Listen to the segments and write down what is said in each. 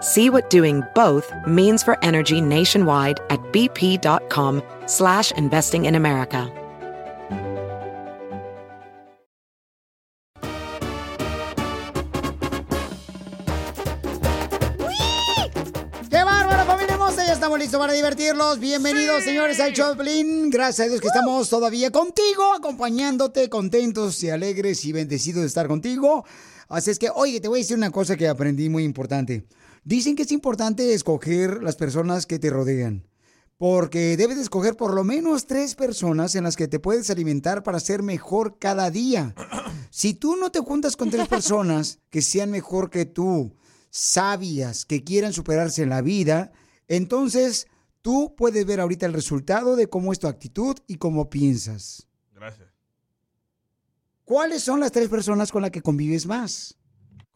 See what doing both means for energy nationwide at bp.com slash investing in America. ¡Qué bárbaro, familia hermosa! Ya estamos listos para divertirlos. Bienvenidos, señores, al Choplin. Gracias a Dios que estamos todavía contigo, acompañándote, contentos y alegres y bendecidos de estar contigo. Así es que, oye, te voy a decir una cosa que aprendí muy importante. Dicen que es importante escoger las personas que te rodean. Porque debes de escoger por lo menos tres personas en las que te puedes alimentar para ser mejor cada día. Si tú no te juntas con tres personas que sean mejor que tú, sabias, que quieran superarse en la vida, entonces tú puedes ver ahorita el resultado de cómo es tu actitud y cómo piensas. Gracias. ¿Cuáles son las tres personas con las que convives más?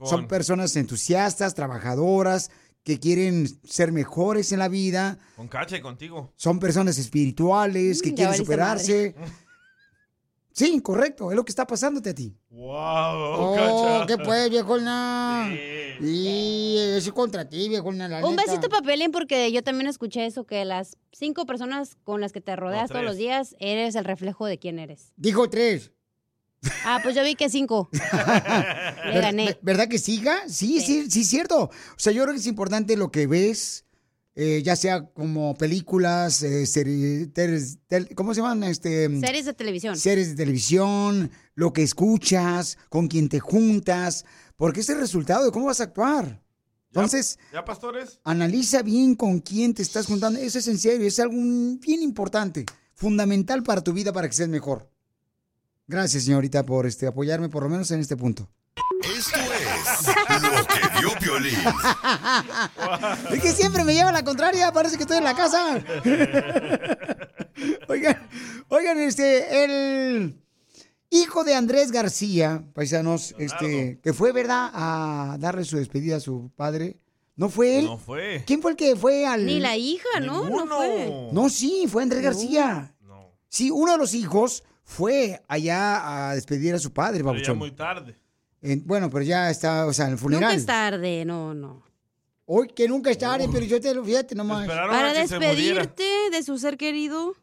Son personas entusiastas, trabajadoras, que quieren ser mejores en la vida. Con Cacha y contigo. Son personas espirituales que Mm, quieren superarse. Sí, correcto, es lo que está pasándote a ti. ¡Wow! Oh, Cacha. ¿qué pues, viejona? Y eso es contra ti, viejona, la Un neta. besito para Pelín porque yo también escuché eso, que las cinco personas con las que te rodeas todos los días eres el reflejo de quién eres. Dijo tres. Ah, pues yo vi que cinco. Le gané. Ver- ¿Verdad que siga? Sí, sí, sí, es cierto. O sea, yo creo que es importante lo que ves, eh, ya sea como películas, eh, seri- teles- tel- ¿cómo se llaman? Este, Series de televisión. Series de televisión, lo que escuchas, con quién te juntas, porque es el resultado de cómo vas a actuar. Entonces, ¿Ya, pastores? analiza bien con quién te estás juntando. Eso es en serio, es algo bien importante, fundamental para tu vida, para que seas mejor. Gracias, señorita, por este, apoyarme, por lo menos en este punto. Esto es lo que vio Piolín. Es que siempre me lleva la contraria, parece que estoy en la casa. oigan, oigan, este, el hijo de Andrés García, paisanos, este, que fue, ¿verdad?, a darle su despedida a su padre. ¿No fue él? No fue. ¿Quién fue el que fue al...? Ni la hija, ¿no? No fue. No, sí, fue Andrés García. Sí, uno de los hijos fue allá a despedir a su padre, Pero ya babuchón. muy tarde. En- bueno, pero ya está, o sea, en el funeral. Nunca es tarde, no, no. Hoy que nunca es tarde, pero yo te lo fíjate nomás. Para despedirte de su ser querido.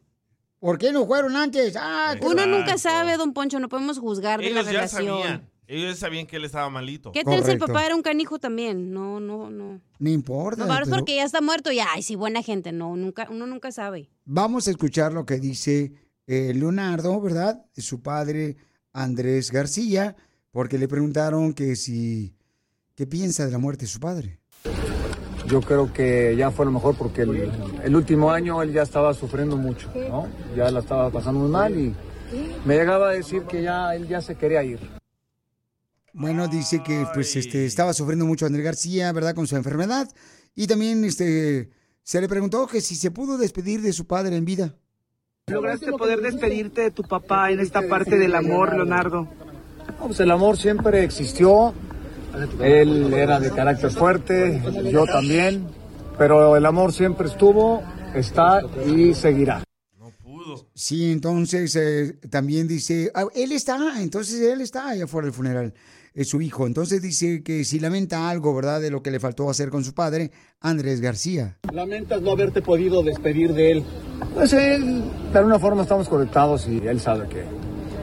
¿Por qué no fueron antes? Ah, Uno nunca sabe, don Poncho, no podemos juzgar de la Ellos ya relación. sabían. Ellos ya sabían que él estaba malito. ¿Qué tal si el papá era un canijo también? No, no, no. No importa. No, pero porque ya está muerto, ya, ay, sí, buena gente. No, nunca, uno nunca sabe. Vamos a escuchar lo que dice eh, Leonardo, ¿verdad? Su padre Andrés García, porque le preguntaron que si, ¿qué piensa de la muerte de su padre? Yo creo que ya fue lo mejor porque el, el último año él ya estaba sufriendo mucho, ¿no? Ya la estaba pasando muy mal y me llegaba a decir que ya él ya se quería ir. Bueno, dice que pues este estaba sufriendo mucho Andrés García, ¿verdad? Con su enfermedad. Y también este se le preguntó que si se pudo despedir de su padre en vida. ¿Lograste poder despedirte de tu papá en esta parte del amor, Leonardo? No, pues el amor siempre existió. Él era de carácter fuerte, yo también, pero el amor siempre estuvo, está y seguirá. Sí, entonces eh, también dice, ah, él está, entonces él está allá afuera del funeral, es su hijo. Entonces dice que si lamenta algo, ¿verdad? De lo que le faltó hacer con su padre, Andrés García. ¿Lamentas no haberte podido despedir de él? Pues él, de alguna forma estamos conectados y él sabe que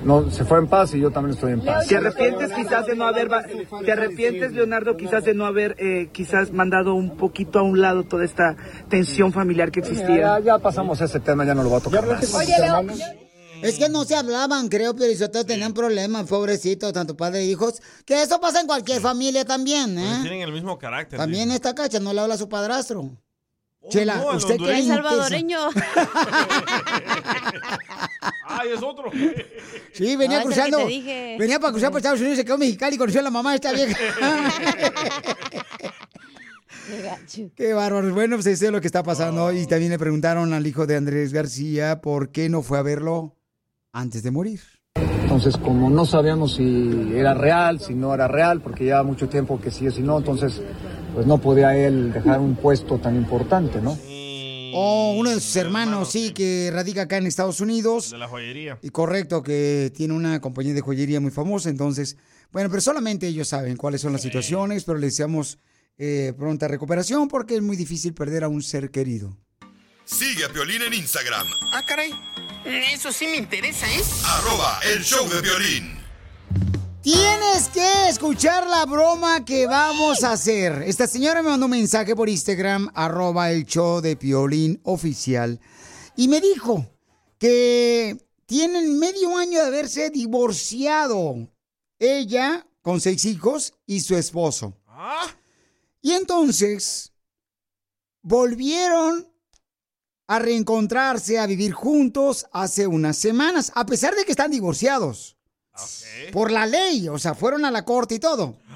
no, se fue en paz y yo también estoy en paz. ¿Te arrepientes quizás de no haber, va- te arrepientes Leonardo quizás de no haber eh, quizás mandado un poquito a un lado toda esta tensión familiar que Ya, existía? ya pasamos ese tema, ya no lo voy a tocar más. Oye, Leo. Es que no se hablaban, creo, pero eso tenían problemas, pobrecitos, tanto padre e hijos. Que eso pasa en cualquier familia también, Porque ¿eh? Tienen el mismo carácter. También esta cacha no le habla a su padrastro. Chela, no, el usted le El salvadoreño. ¡Ay, es otro! Sí, venía es cruzando. te. Venía para cruzar por Estados Unidos, se quedó en Mexicali y conoció a la mamá de esta vieja. Qué gacho. Qué bárbaro. Bueno, pues eso es lo que está pasando. Y también le preguntaron al hijo de Andrés García por qué no fue a verlo antes de morir. Entonces, como no sabíamos si era real, si no era real, porque ya mucho tiempo que sí o si no, entonces, pues no podía él dejar un puesto tan importante, ¿no? O uno de sus hermanos, sí, que radica acá en Estados Unidos. De la joyería. Y correcto, que tiene una compañía de joyería muy famosa. Entonces, bueno, pero solamente ellos saben cuáles son las situaciones, pero le deseamos eh, pronta recuperación porque es muy difícil perder a un ser querido. Sigue a Piolín en Instagram, Ah, caray. Eso sí me interesa, ¿eh? arroba el show de violín. Tienes que escuchar la broma que vamos a hacer. Esta señora me mandó un mensaje por Instagram, arroba el show de Piolín oficial, y me dijo que tienen medio año de haberse divorciado. Ella con seis hijos y su esposo. Y entonces volvieron a reencontrarse, a vivir juntos hace unas semanas, a pesar de que están divorciados. Por la ley, o sea, fueron a la corte y todo.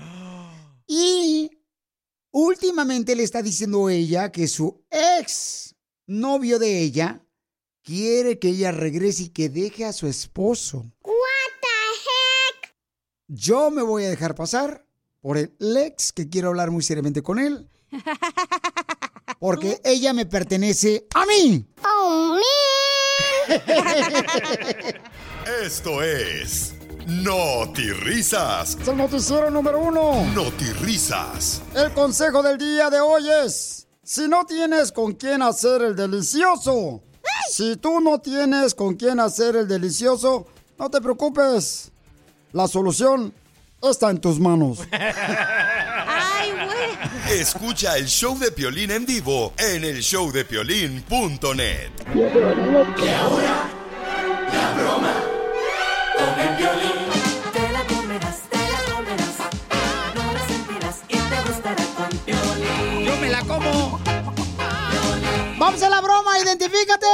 Y últimamente le está diciendo ella que su ex novio de ella quiere que ella regrese y que deje a su esposo. Yo me voy a dejar pasar por el ex que quiero hablar muy seriamente con él. Porque ella me pertenece a mí. Esto es Risas. Es el noticiero número uno. Risas. El consejo del día de hoy es, si no tienes con quién hacer el delicioso, si tú no tienes con quién hacer el delicioso, no te preocupes. La solución está en tus manos. Escucha el show de Piolín en vivo en el showdepiolín.net. Te la comerás, te la comerás. No la sentirás y te gustará con Piolín. Yo me la como. Vamos a la broma, identifícate.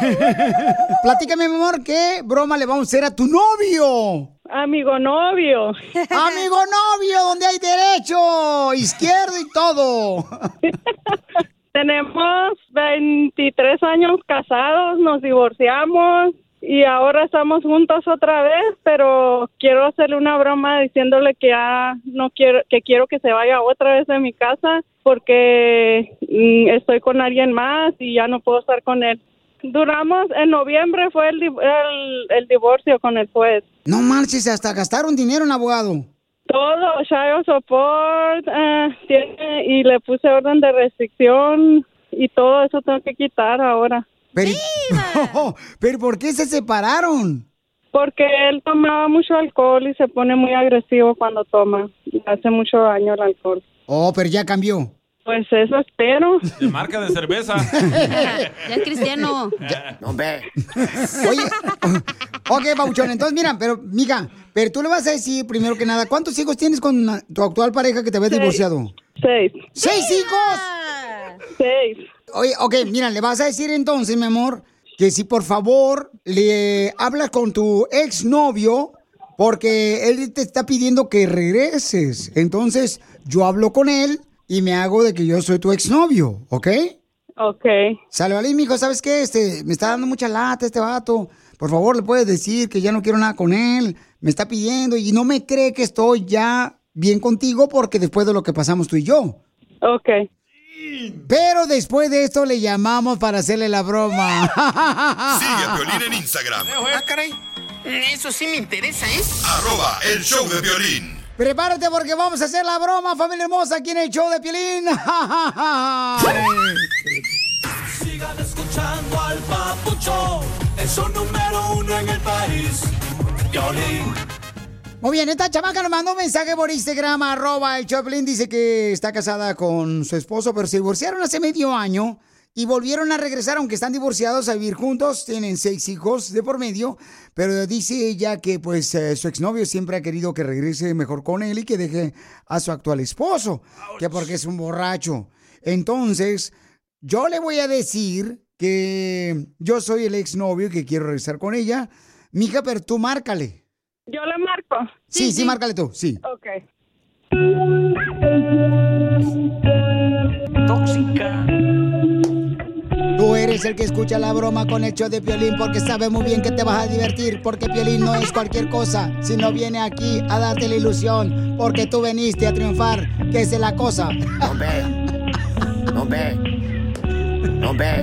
Platícame, mi amor, ¿qué broma le vamos a hacer a tu novio? Amigo novio. Amigo novio, donde hay derecho, izquierdo y todo. Tenemos 23 años casados, nos divorciamos y ahora estamos juntos otra vez, pero quiero hacerle una broma diciéndole que ya no quiero que quiero que se vaya otra vez de mi casa porque mm, estoy con alguien más y ya no puedo estar con él. Duramos en noviembre fue el, el, el divorcio con el juez. No marches, hasta gastaron dinero en abogado. Todo, child support, eh, tiene, y le puse orden de restricción y todo eso tengo que quitar ahora. Pero, pero ¿por qué se separaron? Porque él tomaba mucho alcohol y se pone muy agresivo cuando toma. Le hace mucho daño el alcohol. Oh, pero ya cambió. Pues eso espero. De marca de cerveza. Ya es cristiano. No, ve. Oye, ok, Pauchón, entonces mira, pero, mija, pero tú le vas a decir, primero que nada, ¿cuántos hijos tienes con tu actual pareja que te habías Seis. divorciado? Seis. ¿Seis hijos? Seis. Oye, ok, mira, le vas a decir entonces, mi amor, que si por favor le hablas con tu exnovio, porque él te está pidiendo que regreses. Entonces, yo hablo con él y me hago de que yo soy tu exnovio, ¿ok? Ok. Sale, vale, mijo, ¿sabes qué? Este, me está dando mucha lata este vato. Por favor, le puedes decir que ya no quiero nada con él. Me está pidiendo y no me cree que estoy ya bien contigo porque después de lo que pasamos tú y yo. Ok. Pero después de esto le llamamos para hacerle la broma. Sigue a Piolín en Instagram, Ah, caray. Eso sí me interesa, ¿eh? arroba el show de violín. Prepárate porque vamos a hacer la broma, familia hermosa, aquí en el show de Piolín. Sigan escuchando al papucho. Es un número uno en el país. Piolín. Muy bien, esta chamaca nos mandó un mensaje por Instagram, arroba el Choplin, dice que está casada con su esposo, pero se divorciaron hace medio año y volvieron a regresar, aunque están divorciados, a vivir juntos, tienen seis hijos de por medio, pero dice ella que pues eh, su exnovio siempre ha querido que regrese mejor con él y que deje a su actual esposo, que porque es un borracho. Entonces, yo le voy a decir que yo soy el exnovio y que quiero regresar con ella. Mija, pero tú márcale. ¿Yo le marco? Sí, sí, márcale tú, sí. Ok. Tóxica. Tú eres el que escucha la broma con el show de Piolín porque sabe muy bien que te vas a divertir porque Piolín no es cualquier cosa, sino viene aquí a darte la ilusión porque tú veniste a triunfar, que es la cosa. Hombre, hombre, hombre,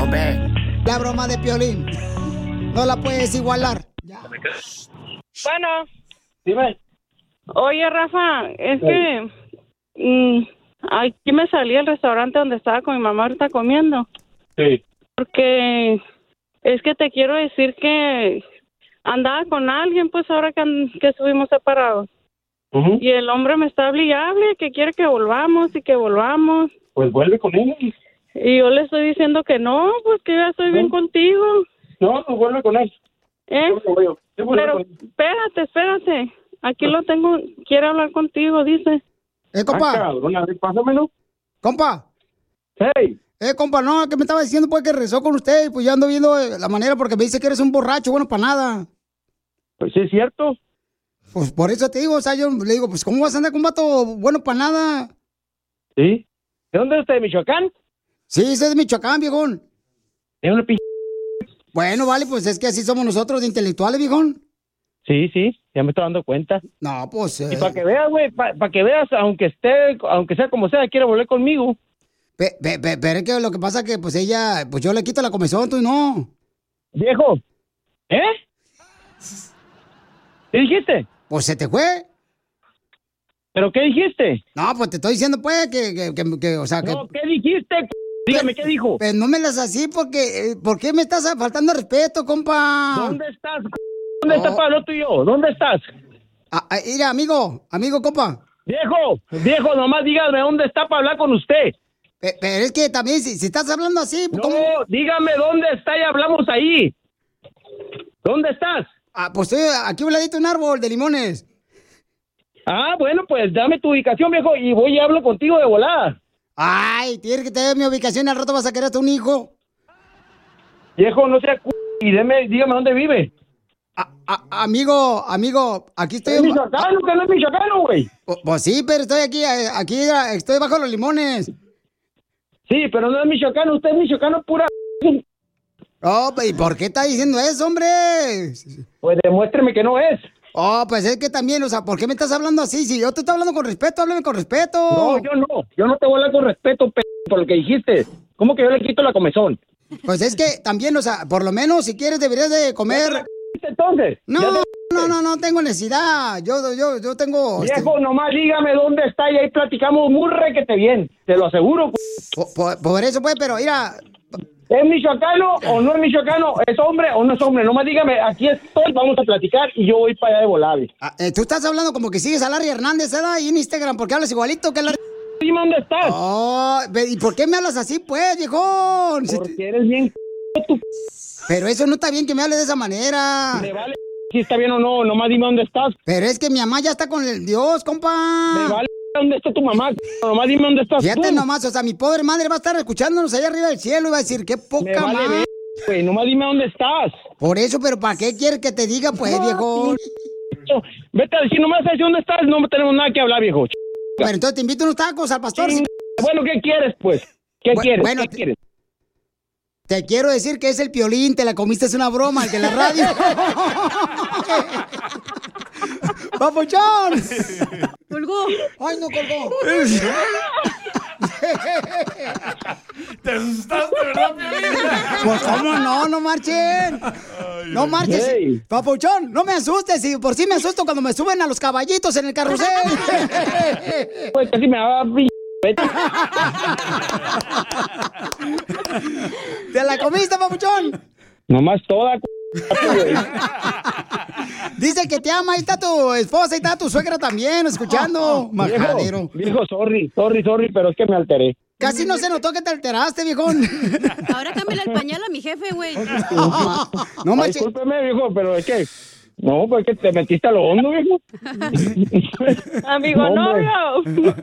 hombre. La broma de Piolín. No la puedes igualar. Bueno. Dime. Oye, Rafa, es que mm, aquí me salí del restaurante donde estaba con mi mamá ahorita comiendo. Sí. Porque es que te quiero decir que andaba con alguien, pues ahora que, que estuvimos separados. Y el hombre me está hable, que quiere que volvamos y que volvamos. Pues vuelve con él. Y yo le estoy diciendo que no, pues que ya estoy bien contigo. No, pues vuelve con él. ¿Eh? Yo yo Pero con él. espérate, espérate. Aquí lo tengo, quiere hablar contigo, dice. Eh, compa. Ah, cabrón, a ver, pásamelo. Compa. Hey. Eh, compa, no, que me estaba diciendo pues que rezó con usted y pues yo ando viendo eh, la manera porque me dice que eres un borracho, bueno, para nada. Pues sí, es cierto. Pues por eso te digo, o sea, yo le digo, pues ¿cómo vas a andar con un vato bueno para nada? ¿Sí? ¿De dónde es usted, de Michoacán? Sí, soy de Michoacán, viejón. Es una pinche... Bueno, vale, pues es que así somos nosotros de intelectuales, viejón. Sí, sí, ya me estoy dando cuenta. No, pues... Y para que veas, güey, para que veas, aunque esté, aunque sea como sea, quiere volver conmigo. Pe- pe- pe- pero es que lo que pasa es que pues ella, pues yo le quito la comezón, tú no. Viejo, ¿eh? ¿Qué dijiste? Pues se te fue. ¿Pero qué dijiste? No, pues te estoy diciendo pues que, que, que- que, o sea, que... No, ¿qué dijiste? Dígame, ¿qué dijo? Pues no me las así porque, eh, ¿por qué me estás faltando respeto, compa? ¿Dónde estás? c- ¿Dónde está Pablo tú y yo? ¿Dónde estás? Ah, ah, mira, amigo, amigo, compa. Viejo, viejo, nomás dígame dónde está para hablar con usted. Pe- Pero es que también, si, si estás hablando así, No, ¿cómo? dígame dónde está y hablamos ahí. ¿Dónde estás? Ah, pues estoy aquí a un ladito un árbol de limones. Ah, bueno, pues dame tu ubicación, viejo, y voy y hablo contigo de volada. Ay, tienes que tener mi ubicación, al rato vas a querer hasta un hijo. Viejo, no sea c... y deme, dígame dónde vive. A- amigo, amigo, aquí estoy... Es michoacano, que no es michoacano, güey. Pues, pues sí, pero estoy aquí, eh, aquí, eh, estoy bajo los limones. Sí, pero no es michoacano, usted es michoacano pura... Oh, ¿y por qué está diciendo eso, hombre? Pues demuéstreme que no es. Oh, pues es que también, o sea, ¿por qué me estás hablando así? Si yo te estoy hablando con respeto, háblame con respeto. No, yo no. Yo no te voy a hablar con respeto, p por lo que dijiste. ¿Cómo que yo le quito la comezón? Pues es que también, o sea, por lo menos si quieres deberías de comer. Entonces. No, ya no, no, no tengo necesidad. Yo, yo, yo tengo. este, Viejo, nomás dígame dónde está y ahí platicamos muy requete bien. Te lo aseguro. Por, por- por eso, pues, pero mira. ¿Es michoacano o no es michoacano? ¿Es hombre o no es hombre? Nomás dígame, aquí estoy, vamos a platicar y yo voy para allá de volable. ah, eh, tú estás hablando como que sigues a Larry Hernández, ¿verdad? Ahí en Instagram, porque hablas igualito que Larry. Dime dónde estás. Oh, ¿y por qué me hablas así, pues, viejón? Porque te- eres bien Pero eso no está bien que me hables de esa manera. Me vale si está bien o no, nomás dime dónde estás. Pero es que mi mamá ya está con el Dios, compa. Me vale dónde está tu mamá. Nomás dime dónde estás Fíjate tú. nomás, o sea, mi pobre madre va a estar escuchándonos allá arriba del cielo y va a decir, qué Me poca vale madre. güey, nomás dime dónde estás. Por eso, pero ¿para qué quieres que te diga, pues, No, viejo? Vete a decir, nomás a decir dónde estás, no tenemos nada que hablar, viejo. Bueno, entonces te invito unos tacos al pastor. Bueno, ¿qué quieres, pues? ¿Qué Bu- quieres? bueno, ¿Qué quieres? Te quiero decir que es el piolín, te la comiste, es una broma, el de la radio. ¡Papuchón! Colgó. ¡Ay, no colgó! Te asustaste, ¿verdad, Piolín? Pues, ¿cómo no? No marchen. No marches. Hey. Papuchón, no me asustes. Si por sí me asusto cuando me suben a los caballitos en el carrusel. Pues casi me va a... ¿Te la comiste, papuchón? Nomás toda... Dice que te ama, ahí está tu esposa, ahí está tu suegra también, escuchando. Majadero. Viejo, viejo, sorry, sorry, sorry, pero es que me alteré. Casi no se notó que te alteraste, viejón. Ahora cámbiale el pañal a mi jefe, güey. No manches. Discúlpeme, viejo, pero es que... No, pues es que te metiste a lo hondo, viejo. Amigo No, novio.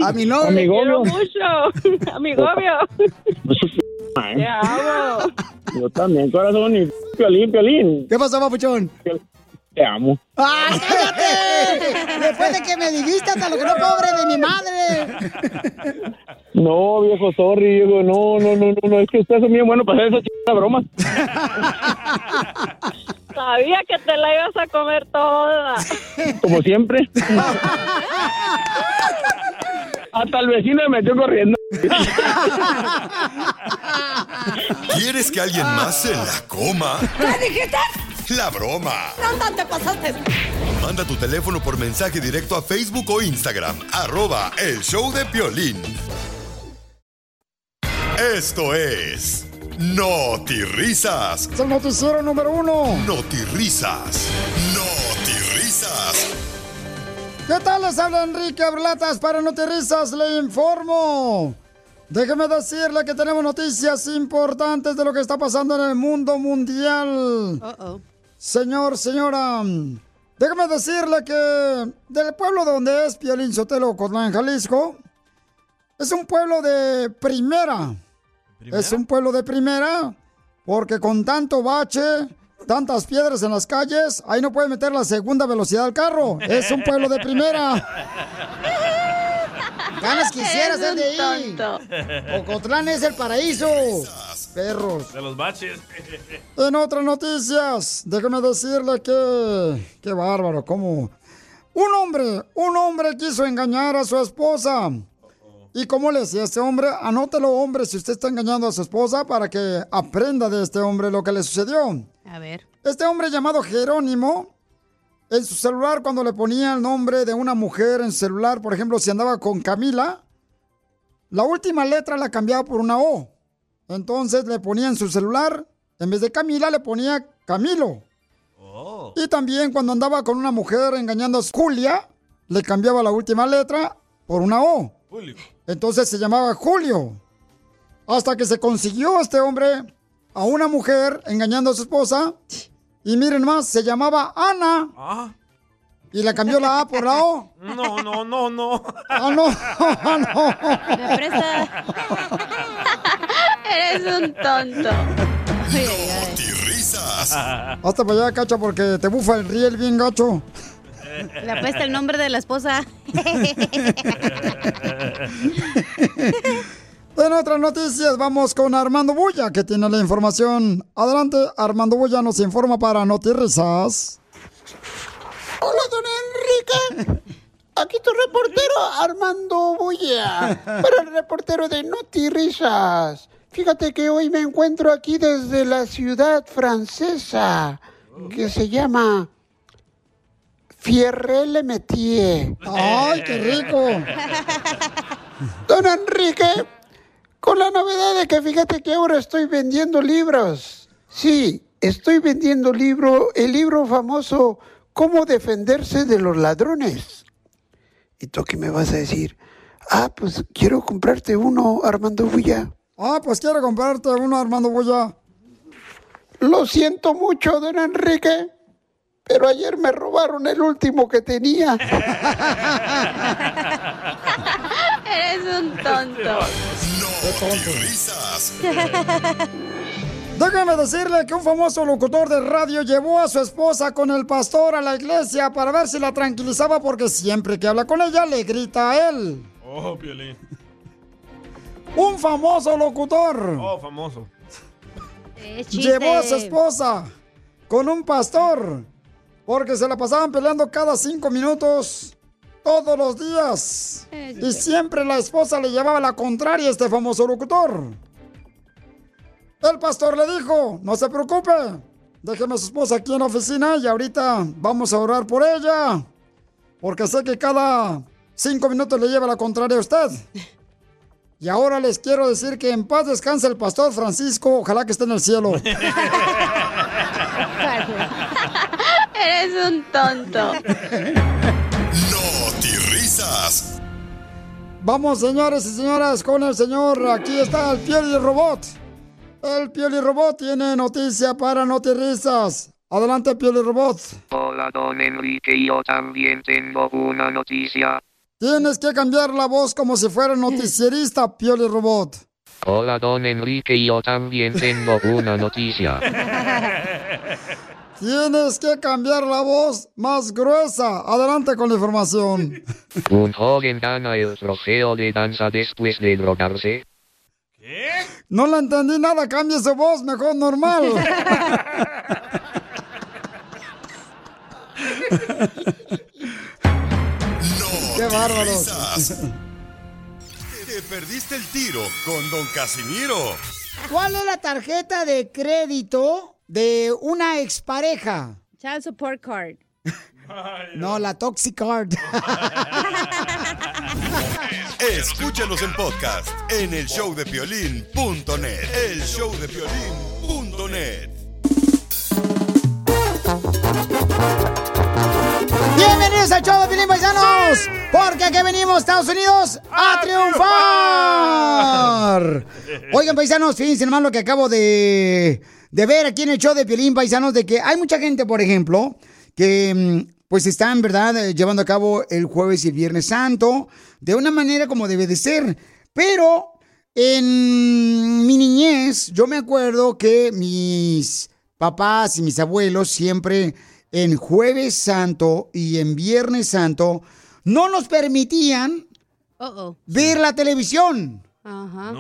A mi novio. Te quiero Amigo. mucho. Amigo novio. Te amo. Yo también, corazón, y piolín, piolín. ¿Qué pasó, papuchón? Te amo. ¡Ay, cállate! Después de que me dijiste hasta lo que no pobre de mi madre. No, viejo, sorry, viejo. No, no, no, no, no. Es que ustedes son bien buenos para hacer esa chingada broma. Sabía que te la ibas a comer toda. Como siempre. Hasta el vecino me metió corriendo. ¿Quieres que alguien más se la coma? ¿Qué dijiste? La broma. No, no te pasaste. Manda tu teléfono por mensaje directo a Facebook o Instagram. Arroba el show de Piolín. Esto es... Risas. Es el noticiero número uno. Risas. Risas. ¿Qué tal? Les habla Enrique Ablatas para Notirizas. Le informo. Déjeme decirle que tenemos noticias importantes de lo que está pasando en el mundo mundial. Señor, señora, déjeme decirle que del pueblo donde es Piolín Sotelo, Cotlán, Jalisco, es un pueblo de primera. Es un pueblo de primera porque con tanto bache, tantas piedras en las calles, ahí no puede meter la segunda velocidad al carro. Es un pueblo de primera. Ganas quisiera Eres ser de ahí. Ocotlán es el paraíso. Perros. De los baches. En otras noticias, déjeme decirle que... Qué bárbaro, cómo... Un hombre, un hombre quiso engañar a su esposa. ¿Y cómo le decía a este hombre? Anótelo, hombre, si usted está engañando a su esposa para que aprenda de este hombre lo que le sucedió. A ver. Este hombre llamado Jerónimo, en su celular cuando le ponía el nombre de una mujer en su celular, por ejemplo, si andaba con Camila, la última letra la cambiaba por una O. Entonces le ponía en su celular, en vez de Camila, le ponía Camilo. Y también cuando andaba con una mujer engañando a Julia, le cambiaba la última letra por una O. Julio. Entonces se llamaba Julio. Hasta que se consiguió este hombre a una mujer engañando a su esposa. Y miren más, se llamaba Ana. Ah. Y le cambió la A por la O. No, no, no, no. Ah, no, ah, no. Me presta. Eres un tonto. Ay, ay, ay. Risas. Hasta para allá, cacha, porque te bufa el riel bien gacho. Le apesta el nombre de la esposa. En otras noticias, vamos con Armando Bulla, que tiene la información. Adelante, Armando Bulla nos informa para Notirrisas. Hola, don Enrique. Aquí tu reportero Armando Bulla. Para el reportero de Noti Risas. Fíjate que hoy me encuentro aquí desde la ciudad francesa que se llama Fierre Metier. ¡Ay, qué rico! Don Enrique, con la novedad de que fíjate que ahora estoy vendiendo libros. Sí, estoy vendiendo libro, el libro famoso Cómo defenderse de los ladrones. ¿Y tú qué me vas a decir? Ah, pues quiero comprarte uno, Armando Bulla. Ah, pues quiero comprarte uno, Armando Bulla. Lo siento mucho, don Enrique, pero ayer me robaron el último que tenía. Eres un tonto. Risas. Déjame decirle que un famoso locutor de radio llevó a su esposa con el pastor a la iglesia para ver si la tranquilizaba porque siempre que habla con ella le grita a él. Oh, Piolín. Un famoso locutor Oh, famoso. llevó a su esposa con un pastor porque se la pasaban peleando cada cinco minutos todos los días. Y siempre la esposa le llevaba la contraria a este famoso locutor. El pastor le dijo, no se preocupe, déjeme a su esposa aquí en la oficina y ahorita vamos a orar por ella. Porque sé que cada cinco minutos le lleva la contraria a usted. Y ahora les quiero decir que en paz descanse el pastor Francisco, ojalá que esté en el cielo. Eres un tonto. Risas. Vamos, señores y señoras, con el señor. Aquí está el Pioli Robot. El Pioli Robot tiene noticia para Notirrisas. Adelante, Pioli Robot. Hola, don Enrique, yo también tengo una noticia. Tienes que cambiar la voz como si fuera noticierista, Pioli Robot. Hola, don Enrique, yo también tengo una noticia. Tienes que cambiar la voz más gruesa. Adelante con la información. Un joven gana el trofeo de danza después de drogarse. No la entendí nada. Cambie su voz, mejor normal. ¡Qué bárbaros! Te perdiste el tiro con Don Casimiro. ¿Cuál es la tarjeta de crédito de una expareja? Child support card. No, la Toxic Card. Escúchanos en podcast en el showdepiolín.net. El showdepiolín.net. Bienvenidos al show de Pilín Paisanos, porque aquí venimos, Estados Unidos, a triunfar. Oigan, paisanos, fíjense nomás lo que acabo de, de ver aquí en el show de Piolín Paisanos, de que hay mucha gente, por ejemplo, que mm, pues están, ¿verdad?, eh, llevando a cabo el jueves y el viernes santo de una manera como debe de ser. Pero en mi niñez, yo me acuerdo que mis papás y mis abuelos siempre en jueves santo y en viernes santo no nos permitían ver la televisión, Ajá.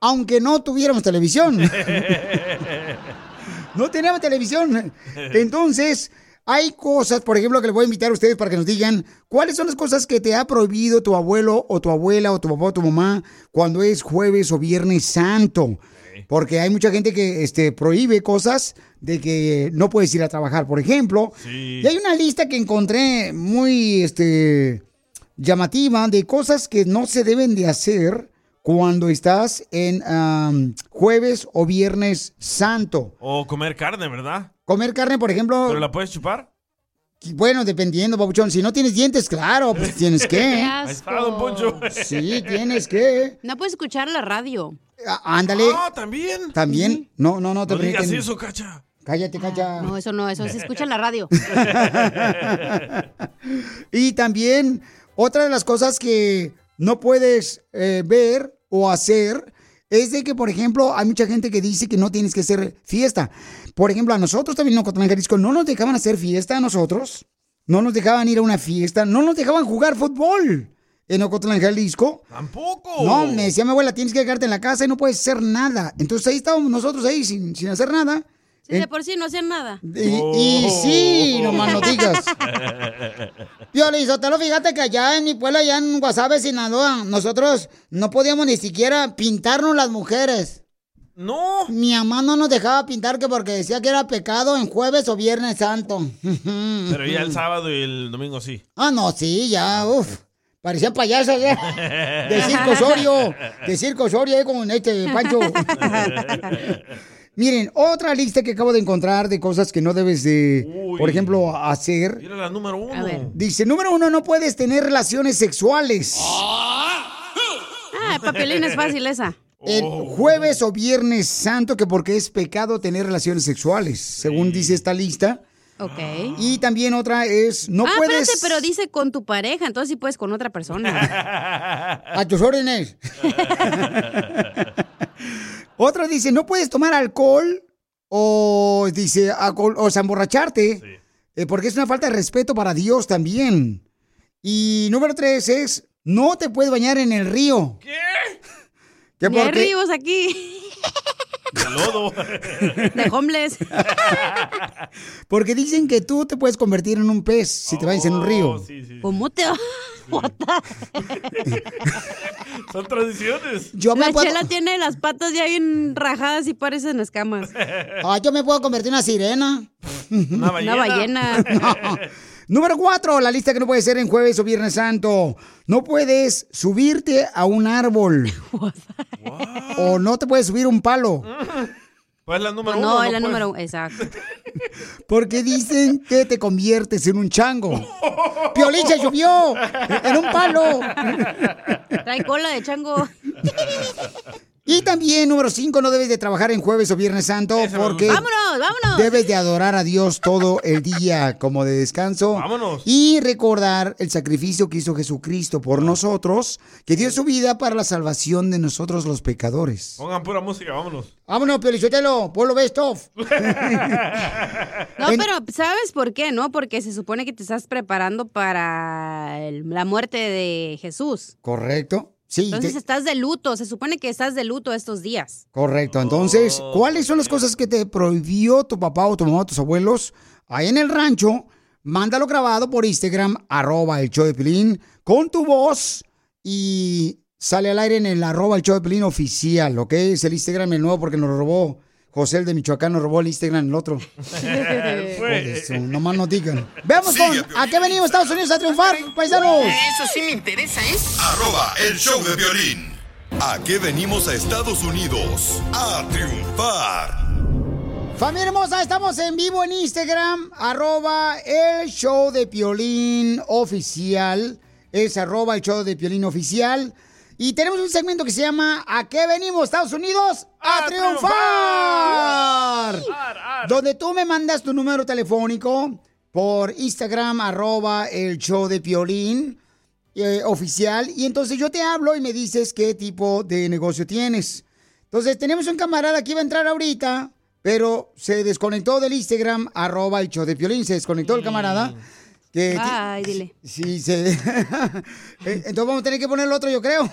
Aunque no tuviéramos televisión. no teníamos televisión. Entonces, hay cosas, por ejemplo, que les voy a invitar a ustedes para que nos digan cuáles son las cosas que te ha prohibido tu abuelo o tu abuela o tu papá o tu mamá cuando es jueves o viernes santo. Porque hay mucha gente que este, prohíbe cosas de que no puedes ir a trabajar, por ejemplo. Sí. Y hay una lista que encontré muy este, llamativa de cosas que no se deben de hacer cuando estás en jueves o viernes santo. O comer carne, ¿verdad? Comer carne, por ejemplo, ¿Pero la puedes chupar? bueno, dependiendo, babuchón. Si no tienes dientes, claro, pues tienes que. Ahí está, don Poncho. Sí, tienes que. No puedes escuchar la radio. Ah, Ándale. Ah, también. También. No, no, no te No digas permiten. eso, cacha. Cállate, cacha. No, eso no, eso se escucha en la radio. Y también, otra de las cosas que no puedes eh, ver o hacer es de que, por ejemplo, hay mucha gente que dice que no tienes que hacer fiesta. Por ejemplo, a nosotros también en Ocotlán, Jalisco no nos dejaban hacer fiesta a nosotros. No nos dejaban ir a una fiesta. No nos dejaban jugar fútbol en Ocotlán, Jalisco. Tampoco. No, me decía mi abuela, tienes que quedarte en la casa y no puedes hacer nada. Entonces ahí estábamos nosotros ahí sin, sin hacer nada. Sí, de por sí no hacían nada. Y, y sí, nomás no digas. Piolín Sotelo, fíjate que allá en mi pueblo, allá en Guasave, Sinaloa, nosotros no podíamos ni siquiera pintarnos las mujeres. No. Mi mamá no nos dejaba pintar que porque decía que era pecado en jueves o viernes santo. Pero ya el sábado y el domingo sí. Ah, no, sí, ya, uff. Parecían payasos, ¿eh? De circo Osorio. De circo Osorio, ¿eh? Con este Pancho. Miren, otra lista que acabo de encontrar de cosas que no debes de, Uy. por ejemplo, hacer. Mira la número uno. Dice, número uno, no puedes tener relaciones sexuales. Ah, papelín es fácil esa. El jueves o viernes santo, que porque es pecado tener relaciones sexuales, según dice esta lista. Ok. Y también otra es, no ah, puedes... espérate, pero dice con tu pareja, entonces sí puedes con otra persona. A tus órdenes. Otra dice, no puedes tomar alcohol o dice, alcohol, o sea, emborracharte, eh, porque es una falta de respeto para Dios también. Y número tres es, no te puedes bañar en el río. ¿Qué? Que Ni hay ríos aquí. De lodo. De homeless. Porque dicen que tú te puedes convertir en un pez si te bañas en un río. ¿Cómo te? Son tradiciones. Yo me la puedo- chela tiene las patas ya bien rajadas y parecen escamas. Ah, yo me puedo convertir en una sirena. Una ballena. Una ballena. No. Número cuatro, la lista que no puede ser en jueves o viernes santo. No puedes subirte a un árbol. o no te puedes subir a un palo. Pues la número Pues uno. no, es la número uno, exacto. Porque dicen que te conviertes en un chango. Piolín se subió en un palo. Trae cola de chango. Y también, número 5, no debes de trabajar en jueves o viernes santo porque Vámonos, vámonos. debes de adorar a Dios todo el día como de descanso. Vámonos. Y recordar el sacrificio que hizo Jesucristo por nosotros, que dio su vida para la salvación de nosotros los pecadores. Pongan pura música, vámonos. Vámonos, Piolichotelo, pueblo best of. No, pero ¿sabes por qué? No, porque se supone que te estás preparando para el- la muerte de Jesús. Correcto. Sí, Entonces te- estás de luto, se supone que estás de luto estos días. correcto. Entonces, ¿cuáles son las cosas que te prohibió tu papá o tu mamá o tus abuelos ahí en el rancho? Mándalo grabado por Instagram, arroba el show de Pilín, con tu voz y sale al aire en el arroba el show de Pilín oficial, ¿ok? Es el Instagram el nuevo porque nos lo robó. José el de Michoacán nos robó el Instagram el otro. Eso, nomás no digan. Veamos con a qué venimos Estados Unidos a triunfar, paisanos. Eso sí me interesa, ¿eh? Arroba el show de violín. ¿A qué venimos a Estados Unidos? A triunfar. Familia hermosa, estamos en vivo en Instagram, arroba el show de Piolín oficial. Es arroba el show de Piolín oficial. Y tenemos un segmento que se llama ¿A qué venimos, Estados Unidos? ¡A, triunfar! Donde tú me mandas tu número telefónico por Instagram, arroba el show de Piolín eh, oficial. Y entonces yo te hablo y me dices qué tipo de negocio tienes. Entonces tenemos un camarada que iba a entrar ahorita, pero se desconectó del Instagram, arroba el show de Piolín. Se desconectó el camarada. Que, Ay, dile. Sí, se... Eh, Entonces vamos a tener que poner el otro, yo creo.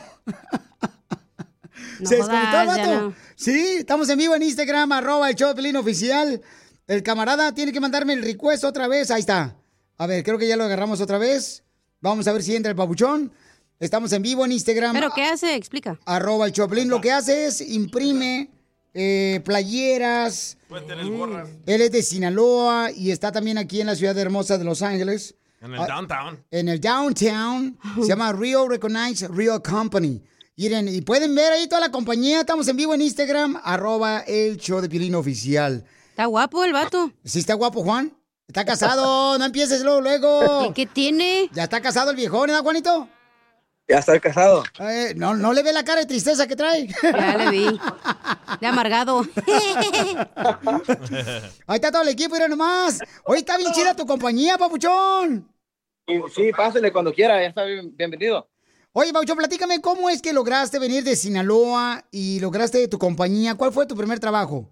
No se desconectó el vato. no. Sí, estamos en vivo en Instagram, arroba el show de oficial. El camarada tiene que mandarme el request otra vez. Ahí está. A ver, creo que ya lo agarramos otra vez. Vamos a ver si entra el papuchón. Estamos en vivo en Instagram. ¿Pero qué hace? Explica. Arroba el Choplin. Lo que hace es imprime eh, playeras. Pues tenés gorras. Él es de Sinaloa y está también aquí en la ciudad hermosa de Los Ángeles. En el Ah, downtown. En el downtown. Se llama Real Recognize Real Company. Miren, y pueden ver ahí toda la compañía. Estamos en vivo en Instagram. Arroba el show de Piolín oficial. Está guapo el vato. ¿Sí está guapo, Juan? Está casado. no empieces luego, luego. ¿Y qué tiene? Ya está casado el viejón, ¿verdad, Juanito? Ya estoy casado. Eh, no, no le ve la cara de tristeza que trae. Ya le vi. De amargado. Ahí está todo el equipo, mira nomás. Hoy está bien chida tu compañía, papuchón. Sí, pásele cuando quiera, ya está bien- bienvenido. Oye, Papuchón, platícame cómo es que lograste venir de Sinaloa y lograste tu compañía. ¿Cuál fue tu primer trabajo?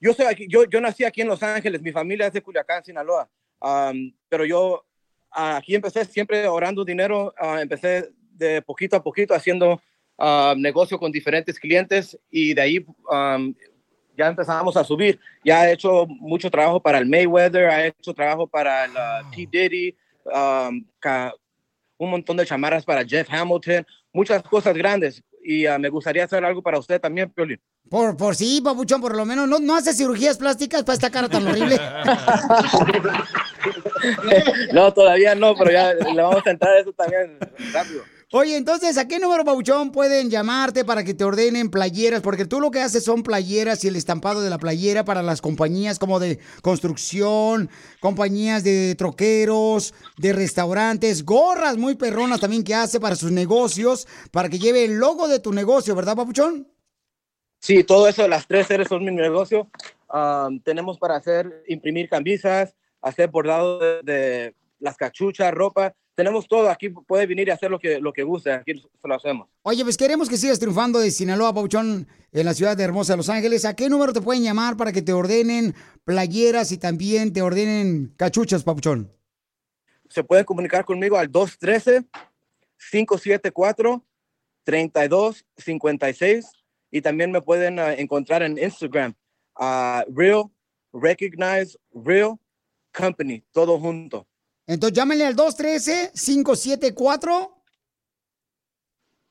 Yo soy aquí, yo, yo nací aquí en Los Ángeles, mi familia es de Culiacán, Sinaloa. Pero yo aquí empecé siempre ahorrando dinero, ah, empecé de poquito a poquito haciendo ah, negocio con diferentes clientes y de ahí am, ya empezamos a subir. Ya he hecho mucho trabajo para el Mayweather, he hecho trabajo para el ah, P. Diddy, un montón de chamarras para Jeff Hamilton, muchas cosas grandes. Y ah, me gustaría hacer algo para usted también, Piolín. Por, por sí, papuchón, por lo menos no, no hace cirugías plásticas para esta cara tan horrible. No, todavía no, pero ya le vamos a entrar a eso también rápido. Oye, entonces, ¿a qué número, Papuchón, pueden llamarte para que te ordenen playeras? Porque tú lo que haces son playeras y el estampado de la playera para las compañías como de construcción, compañías de troqueros, de restaurantes, gorras muy perronas también que hace para sus negocios, para que lleve el logo de tu negocio, ¿verdad, Papuchón? Sí, todo eso, las tres series son mi negocio. Am, tenemos para hacer, imprimir camisas, hacer bordado de las cachuchas, ropa. Tenemos todo. Aquí puede venir y hacer lo que, lo que guste. Aquí se lo hacemos. Oye, pues queremos que sigas triunfando de Sinaloa, Papuchón, en la ciudad de Hermosa, Los Ángeles. ¿A qué número te pueden llamar para que te ordenen playeras y también te ordenen cachuchas, Papuchón? Se pueden comunicar conmigo al 213-574-3256 y también me pueden ah, encontrar en Instagram, ah, Real Recognize Real Company, todo junto. Entonces llámenle al 213-574.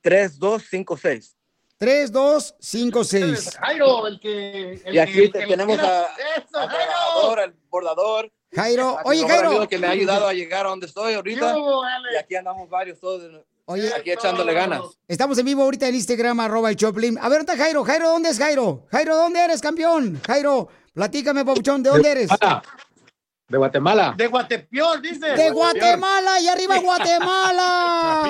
3256. 3256. Jairo, el que. el Y aquí que- te- el tenemos que- a- Eso, al Jairo. al bordador. Jairo, a oye, Jairo. amigo que me ha ayudado a llegar a donde estoy ahorita. Yo. Y aquí andamos varios todos. Oye, aquí echándole ganas. Estamos en vivo ahorita en Instagram, arroba el Choplin. A ver, ¿dónde está Jairo? Jairo, ¿dónde es Jairo? Jairo, ¿dónde eres, campeón? Jairo, platícame, papuchón, ¿de dónde eres? De Guatemala. De Guatepeor, dice. De Guatemala y arriba Guatemala.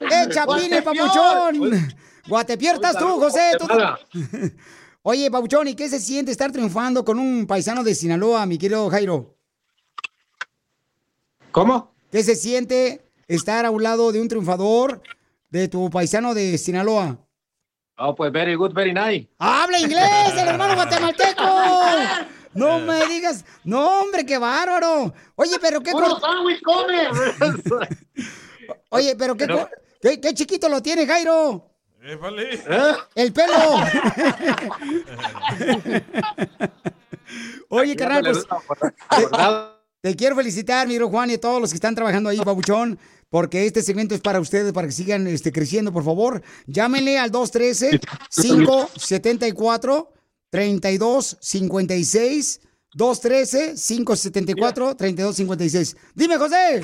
¡Eh, Chapín, el papuchón! Guatepeor estás tú, José. tú-. Oye, papuchón, ¿y qué se siente estar triunfando con un paisano de Sinaloa, mi querido Jairo? ¿Cómo? ¿Qué se siente estar a un lado de un triunfador de tu paisano de Sinaloa? Oh, pues very good, very nice. ¡Habla inglés, el hermano guatemalteco! No me digas, no hombre, qué bárbaro. Oye, pero qué Puro sándwich come. Oye, pero qué, Pero- cor- qué, qué chiquito lo tiene, Jairo. Eh, vale. El pelo. Oye, carnal, pues te quiero felicitar, mi Juan, y a todos los que están trabajando ahí, babuchón, porque este segmento es para ustedes, para que sigan este, creciendo, por favor. Llámenle al 213-574-3256. 213-574-3256. Dime, José.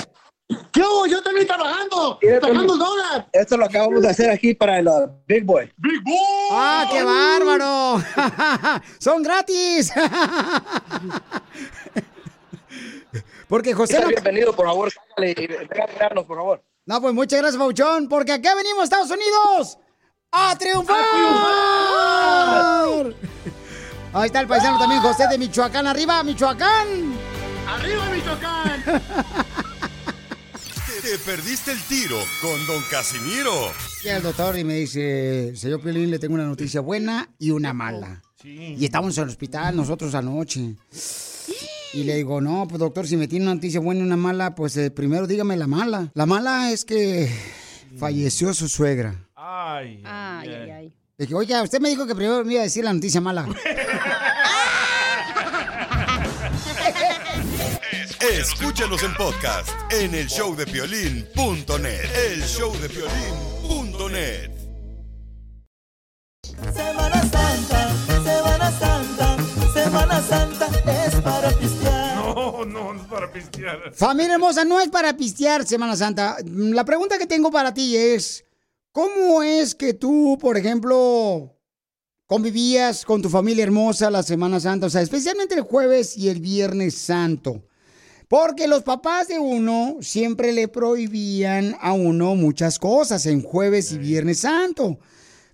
Yo, yo también trabajando. Trabajando dólares. Esto lo acabamos de hacer aquí para el uh, Big Boy. Big Boy. ¡Ah, qué bárbaro! ¡Son gratis! Porque José Está no... bienvenido, por favor. cállale y venga a mirarnos, por favor. No, pues muchas gracias, Pauchón, porque acá venimos, Estados Unidos, a triunfar. Ahí está el paisano también, José de Michoacán. Arriba, Michoacán. Arriba, Michoacán. Te perdiste el tiro con Don Casimiro. Llega el doctor y me dice, señor Piolín, le tengo una noticia buena y una mala. Y estamos en el hospital nosotros anoche. Y le digo, no, pues doctor, si me tiene una noticia buena y una mala, pues eh, primero dígame la mala. La mala es que falleció su suegra. Ay. Ay, ay, ay. Le dije, oiga, usted me dijo que primero me iba a decir la noticia mala. Escúchanos en podcast en el showdepiolín.net. El showdepiolín.net. Semana Santa, Semana Santa, Semana Santa es para pistear. No, no, no es para pistear. Familia hermosa, no es para pistear Semana Santa. La pregunta que tengo para ti es, ¿cómo es que tú, por ejemplo, convivías con tu familia hermosa la Semana Santa? O sea, especialmente el jueves y el viernes santo. Porque los papás de uno siempre le prohibían a uno muchas cosas en jueves y viernes santo.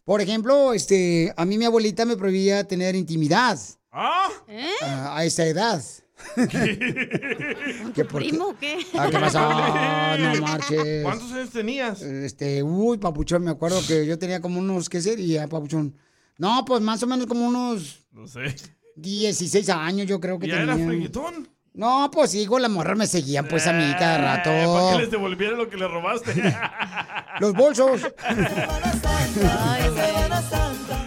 Por ejemplo, este, a mí mi abuelita me prohibía tener intimidad ¿Ah? a, a esa edad. ¿Qué por qué? ¿Primo o qué? Ah, ¿qué pasó? No marches. ¿Cuántos años tenías? Este, uy, papuchón, me acuerdo que yo tenía como unos, ¿qué sería, papuchón? No, pues más o menos como unos No sé. 16 años yo creo que ¿Ya tenía. era freguetón? No, pues sí, con las morras me seguían pues a mí cada rato. Eh, ¿Para que les devolviera lo que le robaste? Los bolsos.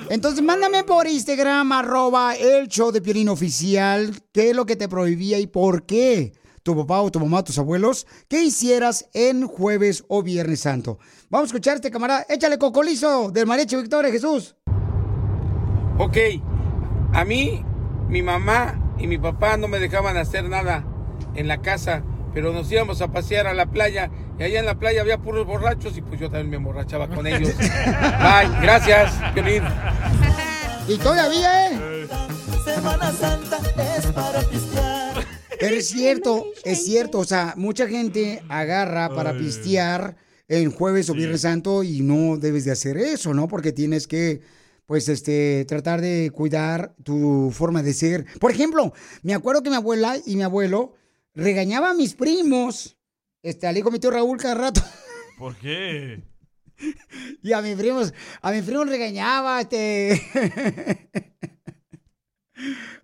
Entonces, mándame por Instagram, arroba el show de Piolín Oficial, qué es lo que te prohibía y por qué tu papá o tu mamá, tus abuelos, que hicieras en jueves o viernes santo. Vamos a escuchar este camarada. Échale cocolizo del mariachi Victoria Jesús. Ok, a mí, mi mamá y mi papá no me dejaban hacer nada en la casa, pero nos íbamos a pasear a la playa y allá en la playa había puros borrachos y pues yo también me emborrachaba con ellos. Bye, gracias, Piolín. Y todavía, ¿eh? Semana Santa es para pistear. Pero es cierto, es cierto. O sea, mucha gente agarra para pistear en jueves o viernes santo y no debes de hacer eso, ¿no? Porque tienes que, pues, este, tratar de cuidar tu forma de ser. Por ejemplo, me acuerdo que mi abuela y mi abuelo regañaban a mis primos, este, al hijo de mi tío Raúl cada rato. ¿Por qué? Y a mis primos, a mis primos regañaba, este.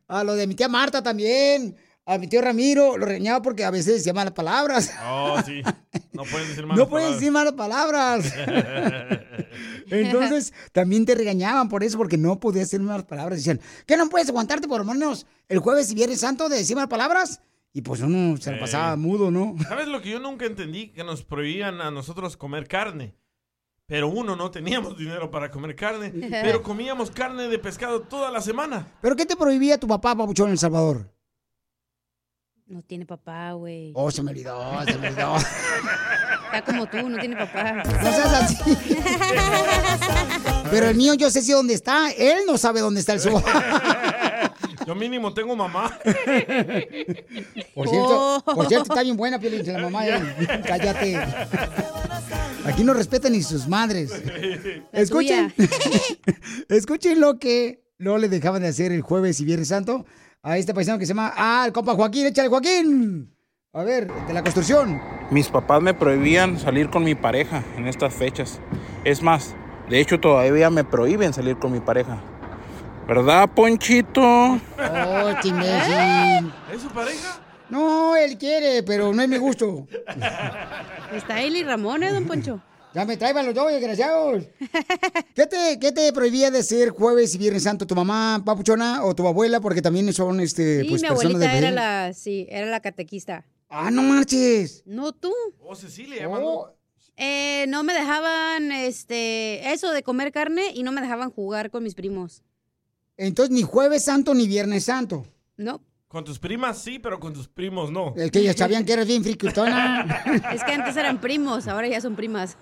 a lo de mi tía Marta también. A mi tío Ramiro lo regañaba porque a veces decía malas palabras. Oh, sí. No puedes decir malas No puedes decir malas palabras. Entonces, también te regañaban por eso, porque no podías decir malas palabras. Decían, ¿qué no puedes aguantarte por lo menos el jueves y viernes santo de decir malas palabras? Y pues uno se Eh. pasaba mudo, ¿no? ¿Sabes lo que yo nunca entendí? Que nos prohibían a nosotros comer carne. Pero uno, no teníamos dinero para comer carne, pero comíamos carne de pescado toda la semana. ¿Pero qué te prohibía tu papá, papuchón, en El Salvador? No tiene papá, güey. Oh, se me olvidó, se me olvidó. Está como tú, no tiene papá. No seas así. Pero el mío yo sé si dónde está. Él no sabe dónde está el suyo. Yo mínimo tengo mamá. Por cierto, por cierto, está bien buena, Piolín, la mamá. eh. Cállate. Aquí no respetan ni sus madres. Escuchen. Escuchen lo que no le dejaban de hacer el jueves y viernes santo a este paisano que se llama. Ah, el compa Joaquín, échale Joaquín. A ver, de la construcción. Mis papás me prohibían salir con mi pareja en estas fechas. Es más, de hecho todavía me prohíben salir con mi pareja. ¿Verdad, Ponchito? Oh, este imbécil. ¿Es su pareja? No, él quiere, pero no es mi gusto. Está él y Ramón, ¿eh, don Poncho? Ya me traigan los dos, desgraciados. ¿Qué te, ¿Qué te prohibía de ser jueves y viernes santo? ¿Tu mamá, papuchona, o tu abuela? Porque también son este, Sí, pues, mi personas de abuelita era fe. la, sí, era la catequista. Ah, no marches. No tú. Oh, Cecilia, llamando. Eh, no me dejaban, este, eso de comer carne y no me dejaban jugar con mis primos. Entonces, ni jueves santo ni viernes santo. No. Con tus primas sí, pero con tus primos no. El que ellas sabían que eres bien friquitona. Es que antes eran primos, ahora ya son primas.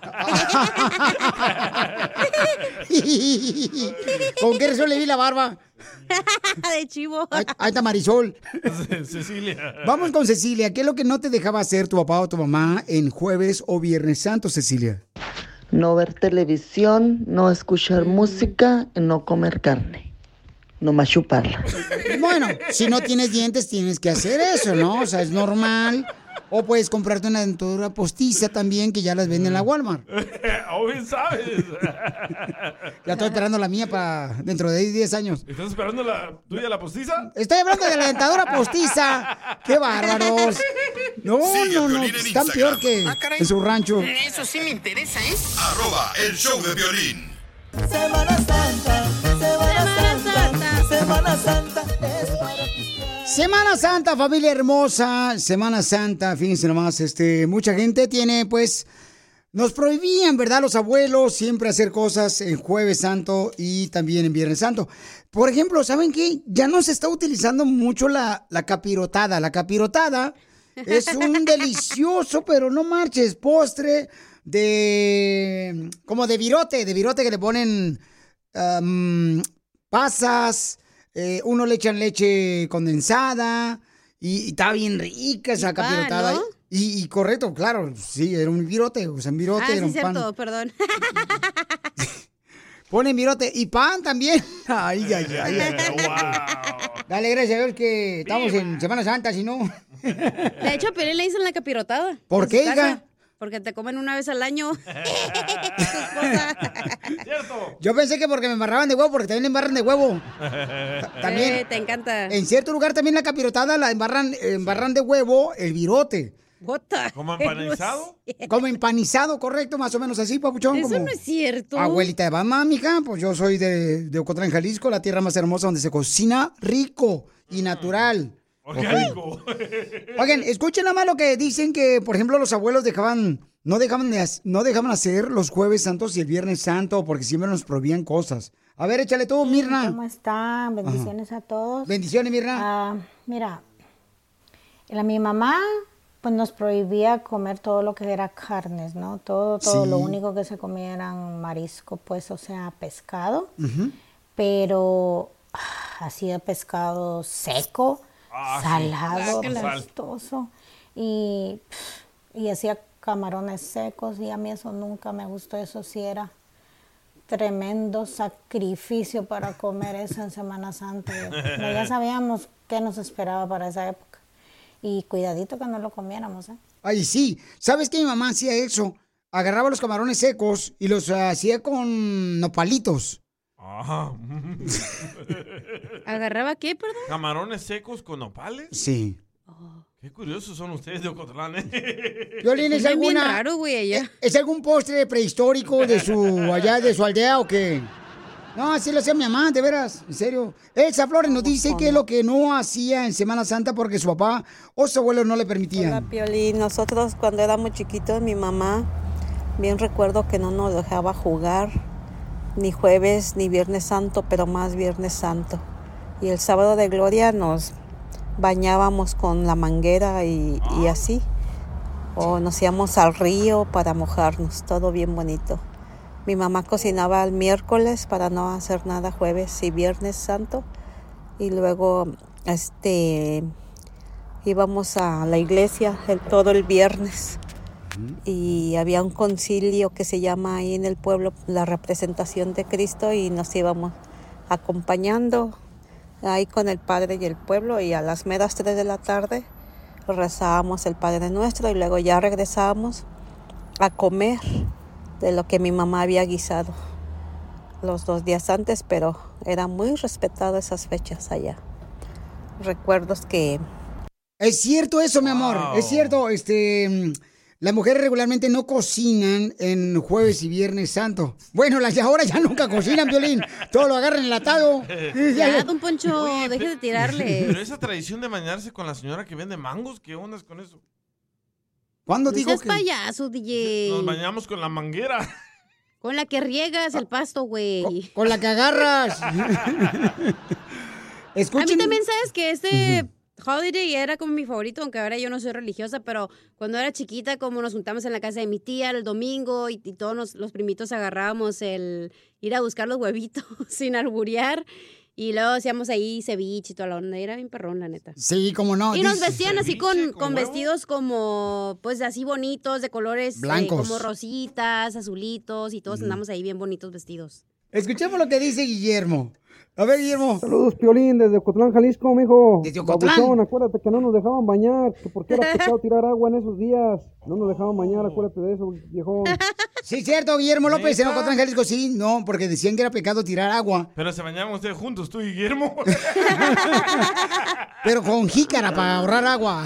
¿Con qué razón le vi la barba? de chivo. Ahí, ahí está Marisol. Cecilia. Vamos con Cecilia. ¿Qué es lo que no te dejaba hacer tu papá o tu mamá en jueves o viernes santo, Cecilia? No ver televisión, no escuchar música y no comer carne. Nomás chuparla. Bueno, si no tienes dientes, tienes que hacer eso, ¿no? O sea, es normal. O puedes comprarte una dentadura postiza también, que ya las venden en la Walmart. oh, bien sabes. Ya estoy esperando la mía para dentro de 10 años. ¿Estás esperando la tuya, la postiza? Estoy hablando de la dentadura postiza. ¡Qué bárbaros! No, Sigue no, no. Están peor que Ah, en su rancho. Eso sí me interesa, ¿eh? Arroba el show de violín. Semana Santa, Semana Santa, Semana Santa es para Semana Santa, familia hermosa. Semana Santa, fíjense nomás, este, mucha gente tiene, pues, nos prohibían, ¿verdad? Los abuelos siempre hacer cosas en Jueves Santo y también en Viernes Santo. Por ejemplo, ¿saben qué? Ya no se está utilizando mucho la, la capirotada. La capirotada es un delicioso, pero no marches, postre de, como de virote, de virote que le ponen pasas, eh, uno le echan leche condensada y, y está bien rica esa capirotada. ¿no? Y, y correcto, claro, sí, era un virote, o sea, un virote ah, era sí, un pan. cierto, perdón. Ponen virote y pan también. Ay, ay, ay. ay. Dale, gracias a Dios que estamos en Semana Santa, si no. De hecho, a Pelín le dicen la capirotada. ¿Por en qué, hija? Porque te comen una vez al año. Yo pensé que porque me embarraban de huevo, porque también embarran de huevo. También. Eh, te encanta. En cierto lugar también la capirotada la embarran, embarran de huevo el virote. ¿Como empanizado? Como empanizado, correcto, más o menos así, papuchón. Eso como no es cierto. Abuelita de mamá, mija, pues yo soy de, de Ocotlán, Jalisco, la tierra más hermosa donde se cocina rico y natural. Orgánico. Oigan, escuchen nada más lo que dicen que, por ejemplo, los abuelos dejaban, no dejaban, de no dejaban hacer los jueves santos y el viernes santo porque siempre nos prohibían cosas. A ver, échale tú, Mirna. ¿Cómo están? Bendiciones a todos. Bendiciones, Mirna. Ah, mira, la, mi mamá pues nos prohibía comer todo lo que era carnes, ¿no? Todo, todo, Sí. lo único que se comía eran marisco, pues, o sea, pescado. Pero ah, hacía pescado seco, Ah, sí. salado, apestoso. Y, y hacía camarones secos y a mí eso nunca me gustó, eso sí era tremendo sacrificio para comer eso en Semana Santa. Pero ya sabíamos qué nos esperaba para esa época. Y cuidadito que no lo comiéramos, ¿eh? Ay, sí. ¿Sabes que mi mamá hacía eso? Agarraba los camarones secos y los hacía con nopalitos. Ajá. ¿Agarraba qué, perdón? ¿Camarones secos con nopales? Sí. Qué curiosos son ustedes de Ocotlán, ¿eh? Violín, ¿es bien alguna, raro, güey, allá. ¿Es, es algún postre prehistórico de su, allá de su aldea o qué? No, así lo hacía mi mamá, de veras, en serio. Elsa Flores nos dice que es lo que no hacía en Semana Santa porque su papá o su abuelo no le permitían. Hola, Piolín. Nosotros cuando éramos chiquitos, mi mamá Bien recuerdo que no nos dejaba jugar ni jueves ni viernes santo, pero más viernes santo. Y el sábado de gloria nos bañábamos con la manguera y, y así. O nos íbamos al río para mojarnos, todo bien bonito. Mi mamá cocinaba el miércoles para no hacer nada jueves y viernes santo. Y luego este íbamos a la iglesia el, todo el viernes. Y había un concilio que se llama ahí en el pueblo la representación de Cristo y nos íbamos acompañando ahí con el Padre y el pueblo y a las meras 3 de la tarde rezábamos el Padre Nuestro y luego ya regresábamos a comer de lo que mi mamá había guisado los dos días antes, pero era muy respetado esas fechas allá. Recuerdos que... Es cierto eso, mi amor. Es cierto, este... Las mujeres regularmente no cocinan en jueves y viernes santo. Bueno, las de ahora ya nunca cocinan, Violín. Todo lo agarran enlatado. Ya, don Poncho, deje de tirarle. Pero esa tradición de bañarse con la señora que vende mangos, ¿qué onda es con eso? ¿Cuándo No digo seas que- payaso, DJ. Nos bañamos con la manguera. Con la que riegas el pasto, güey. Con la que agarras. A mí también sabes que este holiday era como mi favorito, aunque ahora yo no soy religiosa, pero cuando era chiquita, como nos juntamos en la casa de mi tía el domingo y, y todos nos- los primitos agarrábamos el ir a buscar los huevitos sin alburear y luego hacíamos ahí ceviche y toda la onda. Era bien perrón, la neta. Sí, como no. y nos vestían así con, con vestidos como, pues así bonitos, de colores eh, Blancos. como rositas, azulitos, y todos andamos ahí bien bonitos vestidos. Escuchemos lo que dice Guillermo. A ver, Guillermo. Saludos, Piolín, desde Ocotlán, Jalisco, mijo. Desde Ocotlán. Babuchón, acuérdate que no nos dejaban bañar, que porque era pecado tirar agua en esos días. No nos dejaban bañar, acuérdate de eso, viejo. Sí, cierto, Guillermo López en. Ocotlán, Jalisco. Sí, no, porque decían que era pecado tirar agua. Pero se bañaban ustedes juntos, tú y Guillermo. Pero con jícara para ahorrar agua.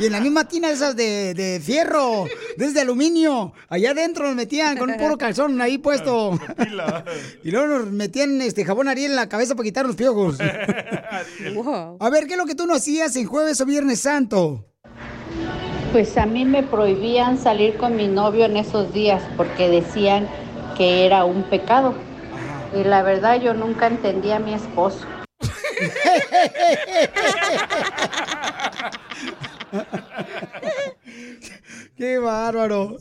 Y en la misma tina esas de, de fierro, desde aluminio. Allá adentro nos metían con un puro calzón ahí puesto. Y luego nos metían este jabón Ariel en la cabeza para quitar los piojos. A ver, ¿qué es lo que tú no hacías en jueves o viernes santo? Pues a mí me prohibían salir con mi novio en esos días porque decían que era un pecado. Y la verdad yo nunca entendí a mi esposo. ¡Qué bárbaro!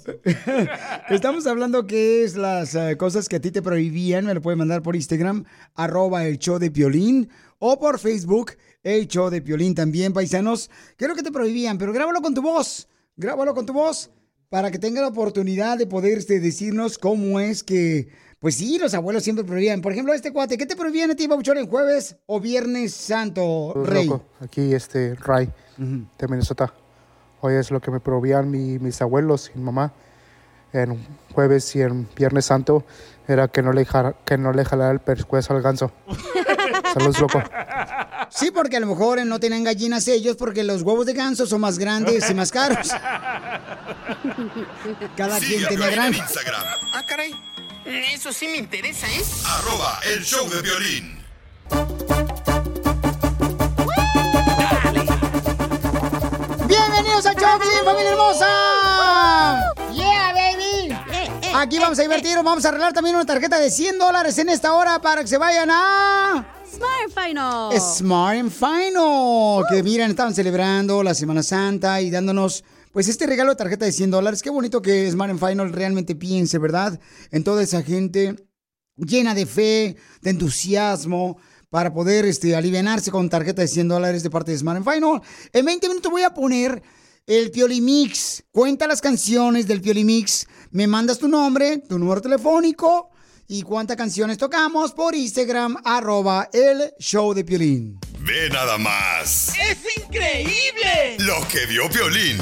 Estamos hablando que es las eh, cosas que a ti te prohibían. Me lo pueden mandar por Instagram, arroba el show de Piolín, o por Facebook, el show de Piolín también, paisanos. ¿Qué es lo que te prohibían? Pero grábalo con tu voz. Grábalo con tu voz para que tenga la oportunidad de poder este, decirnos cómo es que, pues sí, los abuelos siempre prohibían. Por ejemplo, este cuate, ¿qué te prohibían a ti, Babuchón, en jueves o viernes santo, rey? Loco, Aquí, este, Ray, de Minnesota. Hoy es lo que me prohibían mi- mis abuelos y mi mamá en jueves y en viernes santo, era que no le, jara- que no le jalara el pescuezo al ganso. Saludos, loco. Sí, porque a lo mejor no tienen gallinas ellos porque los huevos de ganso son más grandes y más caros. Cada quien tenía. Instagram, Ah, caray. Eso sí me interesa, ¿eh? arroba el show de violín. Bienvenidos al show, Piolín, familia hermosa. Yeah, baby. Aquí vamos a divertirnos, vamos a arreglar también una tarjeta de 100 dólares en esta hora para que se vayan a... Smart Final. Smart and Final. Que miren, estaban celebrando la Semana Santa y dándonos, pues, este regalo de tarjeta de 100 dólares. Qué bonito que Smart and Final realmente piense, ¿verdad? En toda esa gente llena de fe, de entusiasmo, para poder este, alivianarse con tarjeta de 100 dólares de parte de Smart and Final. En 20 minutos voy a poner el Piolimix. Cuenta las canciones del Piolimix. Me mandas tu nombre, tu número telefónico y cuántas canciones tocamos por Instagram, arroba el show de Piolín. Ve nada más ¡Es increíble! lo que vio violín.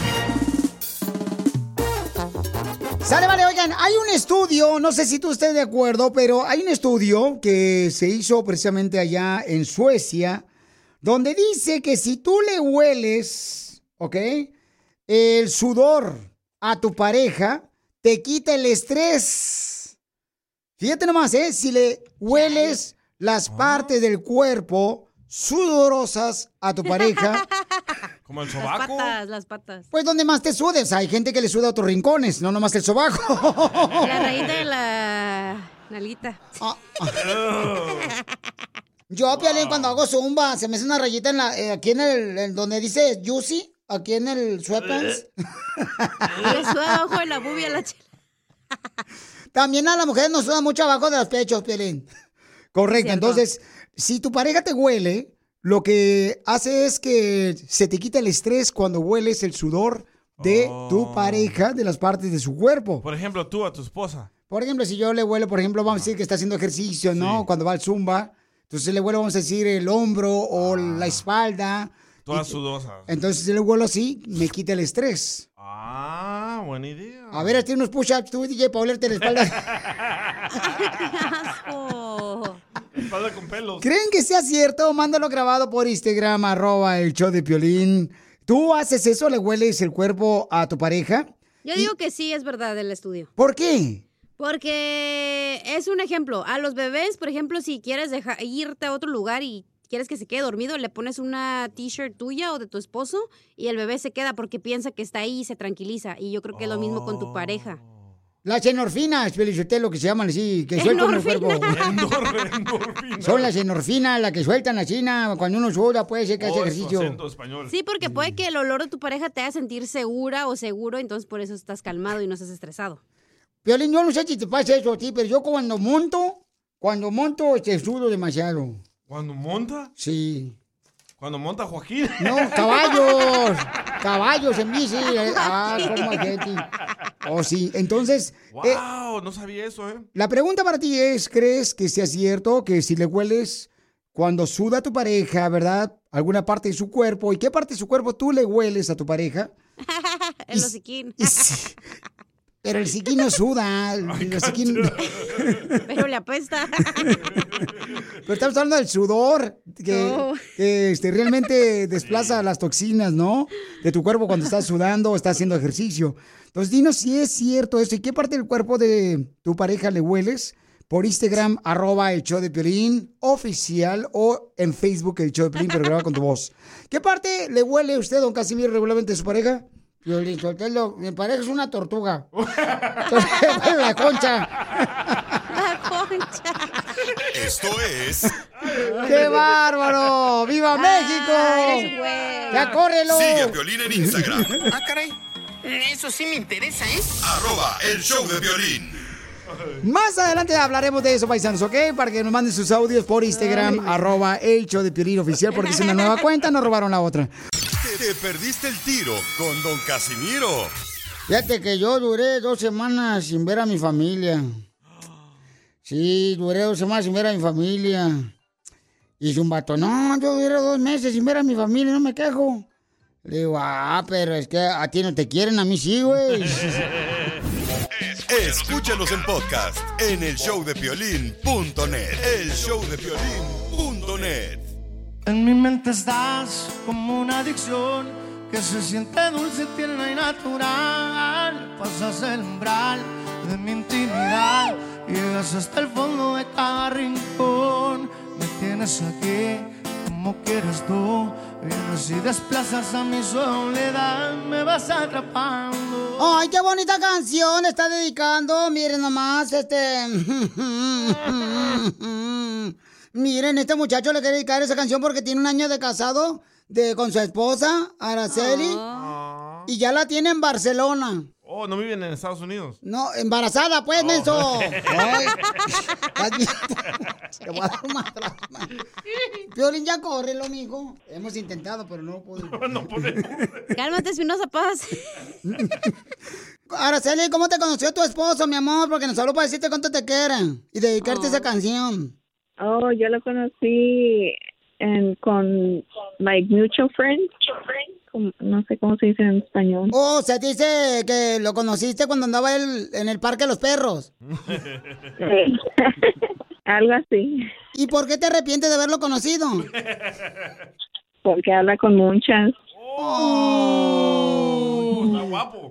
Sale, vale, oigan, hay un estudio, no sé si tú estés de acuerdo, pero hay un estudio que se hizo precisamente allá en Suecia, donde dice que si tú le hueles, ¿ok? El sudor a tu pareja, te quita el estrés. Fíjate nomás, ¿eh? Si le hueles las partes del cuerpo sudorosas a tu pareja, Como el Las sobaco. patas, las patas. Pues donde más te sudes. Hay gente que le suda a otros rincones, no nomás el sobaco. La rayita de la nalguita. Ah, Yo, Piolín, cuando hago zumba, se me hace una rayita en la, eh, aquí en el, en donde dice Juicy, aquí en el sweatpants. Le suda abajo de la bubia a la chela. También a la mujer nos suda mucho abajo de los pechos, Piolín. Correcto. Cierto. Entonces, si tu pareja te huele, lo que hace es que se te quita el estrés cuando hueles el sudor de tu pareja, de las partes de su cuerpo. Por ejemplo, tú a tu esposa. Por ejemplo, si yo le huelo, por ejemplo, vamos a decir que está haciendo ejercicio, ¿no? Cuando va al zumba. Entonces le huelo, vamos a decir, el hombro o la espalda. Todas sudosas. Entonces, si le huelo así, me quita el estrés. Ah, buena idea. A ver, hazte unos push-ups tú, DJ, para olerte la espalda. Espalda con pelos. ¿Creen que sea cierto? Mándalo grabado por Instagram, arroba el show de Piolín. ¿Tú haces eso? ¿Le hueles el cuerpo a tu pareja? Yo digo que sí, es verdad el estudio. ¿Por qué? Porque es un ejemplo. A los bebés, por ejemplo, si quieres dejar, irte a otro lugar y quieres que se quede dormido, le pones una t-shirt tuya o de tu esposo y el bebé se queda porque piensa que está ahí y se tranquiliza. Y yo creo que es lo mismo con tu pareja. Las enorfinas, lo que se llaman así, que sueltan el cuerpo. Son las enorfinas, las que sueltan la china cuando uno suda, puede ser que hace Oh, ejercicio. Sí, porque puede que el olor de tu pareja te haga sentir segura o seguro, entonces por eso estás calmado y no estás estresado. Piolín, yo no sé si te pasa eso a ti, pero yo cuando monto, cuando monto, te sudo demasiado. ¿Cuando monta? Sí. Cuando monta Joaquín. No, caballos. caballos en bici. eh. Ah, cómo hay gente. Oh, sí. Entonces, eh, Wow, no sabía eso, ¿eh? la pregunta para ti es, ¿crees que sea cierto que si le hueles cuando suda a tu pareja, verdad? Alguna parte de su cuerpo. ¿Y qué parte de su cuerpo tú le hueles a tu pareja? El hociquín. Pero el siquín no suda. El Pero le apesta. Pero estamos hablando del sudor, que, No. que, este, realmente desplaza las toxinas, ¿no? De tu cuerpo cuando estás sudando o estás haciendo ejercicio. Entonces, dinos si es cierto eso. ¿Y qué parte del cuerpo de tu pareja le hueles? Por Instagram, arroba el show de Piolín oficial o en Facebook el show de Piolín, pero graba con tu voz. ¿Qué parte le huele a usted, don Casimiro, regularmente a su pareja? Piolín, Sotelo, mi pareja es una tortuga. Entonces, la concha. La concha. Esto es ¡Qué bárbaro! ¡Viva México! ¡Ya córrelo! Sigue a Piolín en Instagram. Ah, caray. Eso sí me interesa, ¿eh? Arroba el show de violín. Más adelante hablaremos de eso, paisanos, ¿ok? Para que nos manden sus audios por Instagram, arroba el show de Piolín oficial, porque es una nueva cuenta, nos robaron la otra. Te, te perdiste el tiro con Don Casimiro. Fíjate que yo duré dos semanas sin ver a mi familia. Sí, duré dos semanas sin ver a mi familia. Y un vato, no, yo duré dos meses sin ver a mi familia, no me quejo. Le digo, ah, pero es que a ti no te quieren, a mí sí, güey. Escúchanos en podcast en el showdepiolín.net. El showdepiolín.net. En mi mente estás como una adicción que se siente dulce, tierna y natural. Pasas el umbral de mi intimidad, llegas hasta el fondo de cada rincón. Me tienes aquí como quieres tú, vienes y desplazas a mi soledad, me vas atrapando. Ay, qué bonita canción está dedicando. Miren nomás, este. Miren, este muchacho le quiere dedicar esa canción porque tiene un año de casado de, con su esposa, Araceli. Y ya la tiene en Barcelona. Oh, no viven en Estados Unidos. No, embarazada, pues, menso. Estás bien- Te voy a dar. Piolín, ya córrelo, mijo. Hemos intentado, pero no podemos. Cálmate, Espinosa Paz. Araceli, ¿cómo te conoció tu esposo, mi amor? Porque nos habló para decirte cuánto te quieren y dedicarte esa canción. Oh, yo lo conocí en, con like mutual friends. Como- No sé cómo se dice en español. Oh, te dice que lo conociste cuando andaba él en el Parque de los Perros. Algo así. ¿Y por qué te arrepientes de haberlo conocido? Porque habla con muchas. Oh.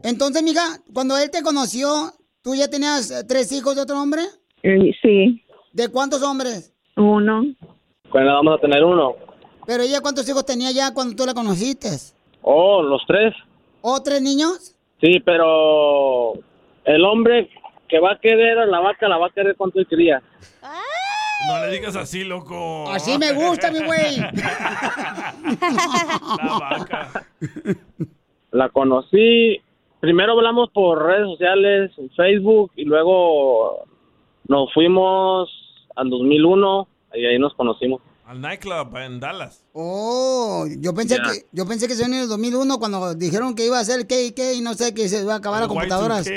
Entonces, mija, cuando él te conoció, ¿tú ya tenías tres hijos de otro hombre? Eh, Sí, ¿De cuántos hombres? Uno. Cuando vamos a tener uno. Pero ella, ¿cuántos hijos tenía ya cuando tú la conociste? Oh, los tres. ¿O tres niños? Sí, pero el hombre que va a querer a la vaca, la va a querer con su cría. No le digas así, loco. Así me gusta, mi güey. La vaca. La conocí, primero hablamos por redes sociales, en Facebook, y luego nos fuimos al 2001 y ahí nos conocimos. Al nightclub en Dallas. Oh, yo pensé que yo pensé que se en el 2001 cuando dijeron que iba a ser el KK y no sé que se iba a acabar las El computadoras.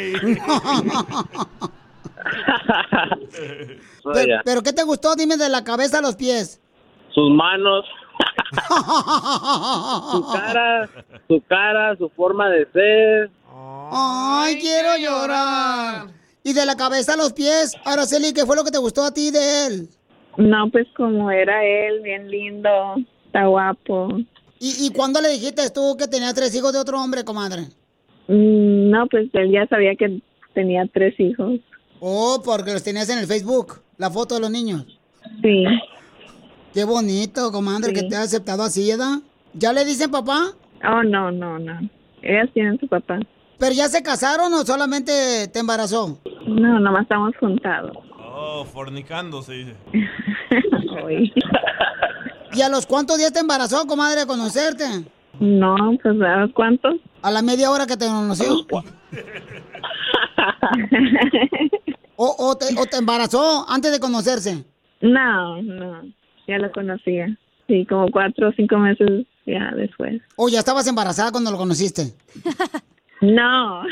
So, pero, pero ¿qué te gustó? Dime de la cabeza a los pies. Sus manos, su cara, su cara, su forma de ser. Ay, quiero llorar. Y de la cabeza a los pies, Araceli, ¿qué fue lo que te gustó a ti de él? No, pues como era él, bien lindo, está guapo. ¿Y, y cuándo le dijiste tú que tenía tres hijos de otro hombre, comadre? Mm, No, pues él ya sabía que tenía tres hijos. Oh, porque los tenías en el Facebook, la foto de los niños. Sí. Qué bonito, comadre, que te ha aceptado así, ¿verdad? ¿Ya le dicen papá? Oh, no, no, no. Ellas tienen su papá. ¿Pero ya se casaron o solamente te embarazó? No, nomás estamos juntados. Oh, fornicando se dice. ¿Y a los cuántos días te embarazó, comadre, de conocerte? No, pues ¿a los cuántos? A la media hora que te conoció. o, o, te, ¿O te embarazó antes de conocerse? No, no, ya lo conocía. Sí, como cuatro o cinco meses ya después. ¿O ya estabas embarazada cuando lo conociste? No.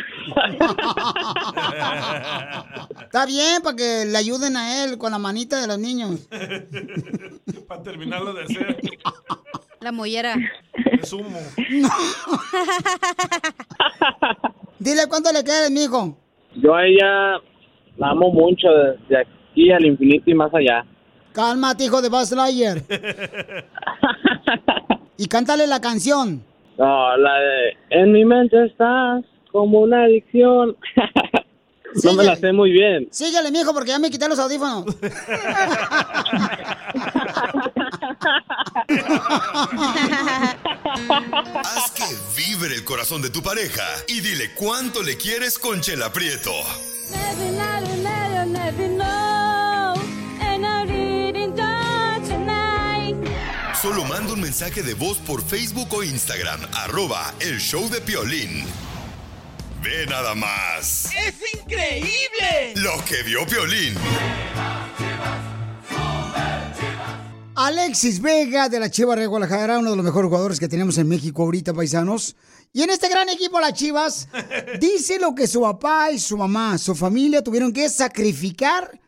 Está bien, para que le ayuden a él con la manita de los niños. Para terminarlo de hacer. La mollera. Es humo. Dile cuánto le quieres, mijo. Yo a ella la amo mucho desde aquí al infinito y más allá. Cálmate, hijo de Buzz Lightyear. y cántale la canción. No, la de En mi mente estás como una adicción. no me la sé muy bien. Síguele, mijo, porque ya me quité los audífonos. Haz que vibre el corazón de tu pareja y dile cuánto le quieres con Chela Prieto. Solo manda un mensaje de voz por Facebook o Instagram, arroba el show de Piolín. Ve nada más ¡Es increíble! lo que vio Piolín. Alexis Vega de la Chivas de Guadalajara, uno de los mejores jugadores que tenemos en México ahorita, paisanos. Y en este gran equipo, las Chivas, dice lo que su papá y su mamá, su familia tuvieron que sacrificar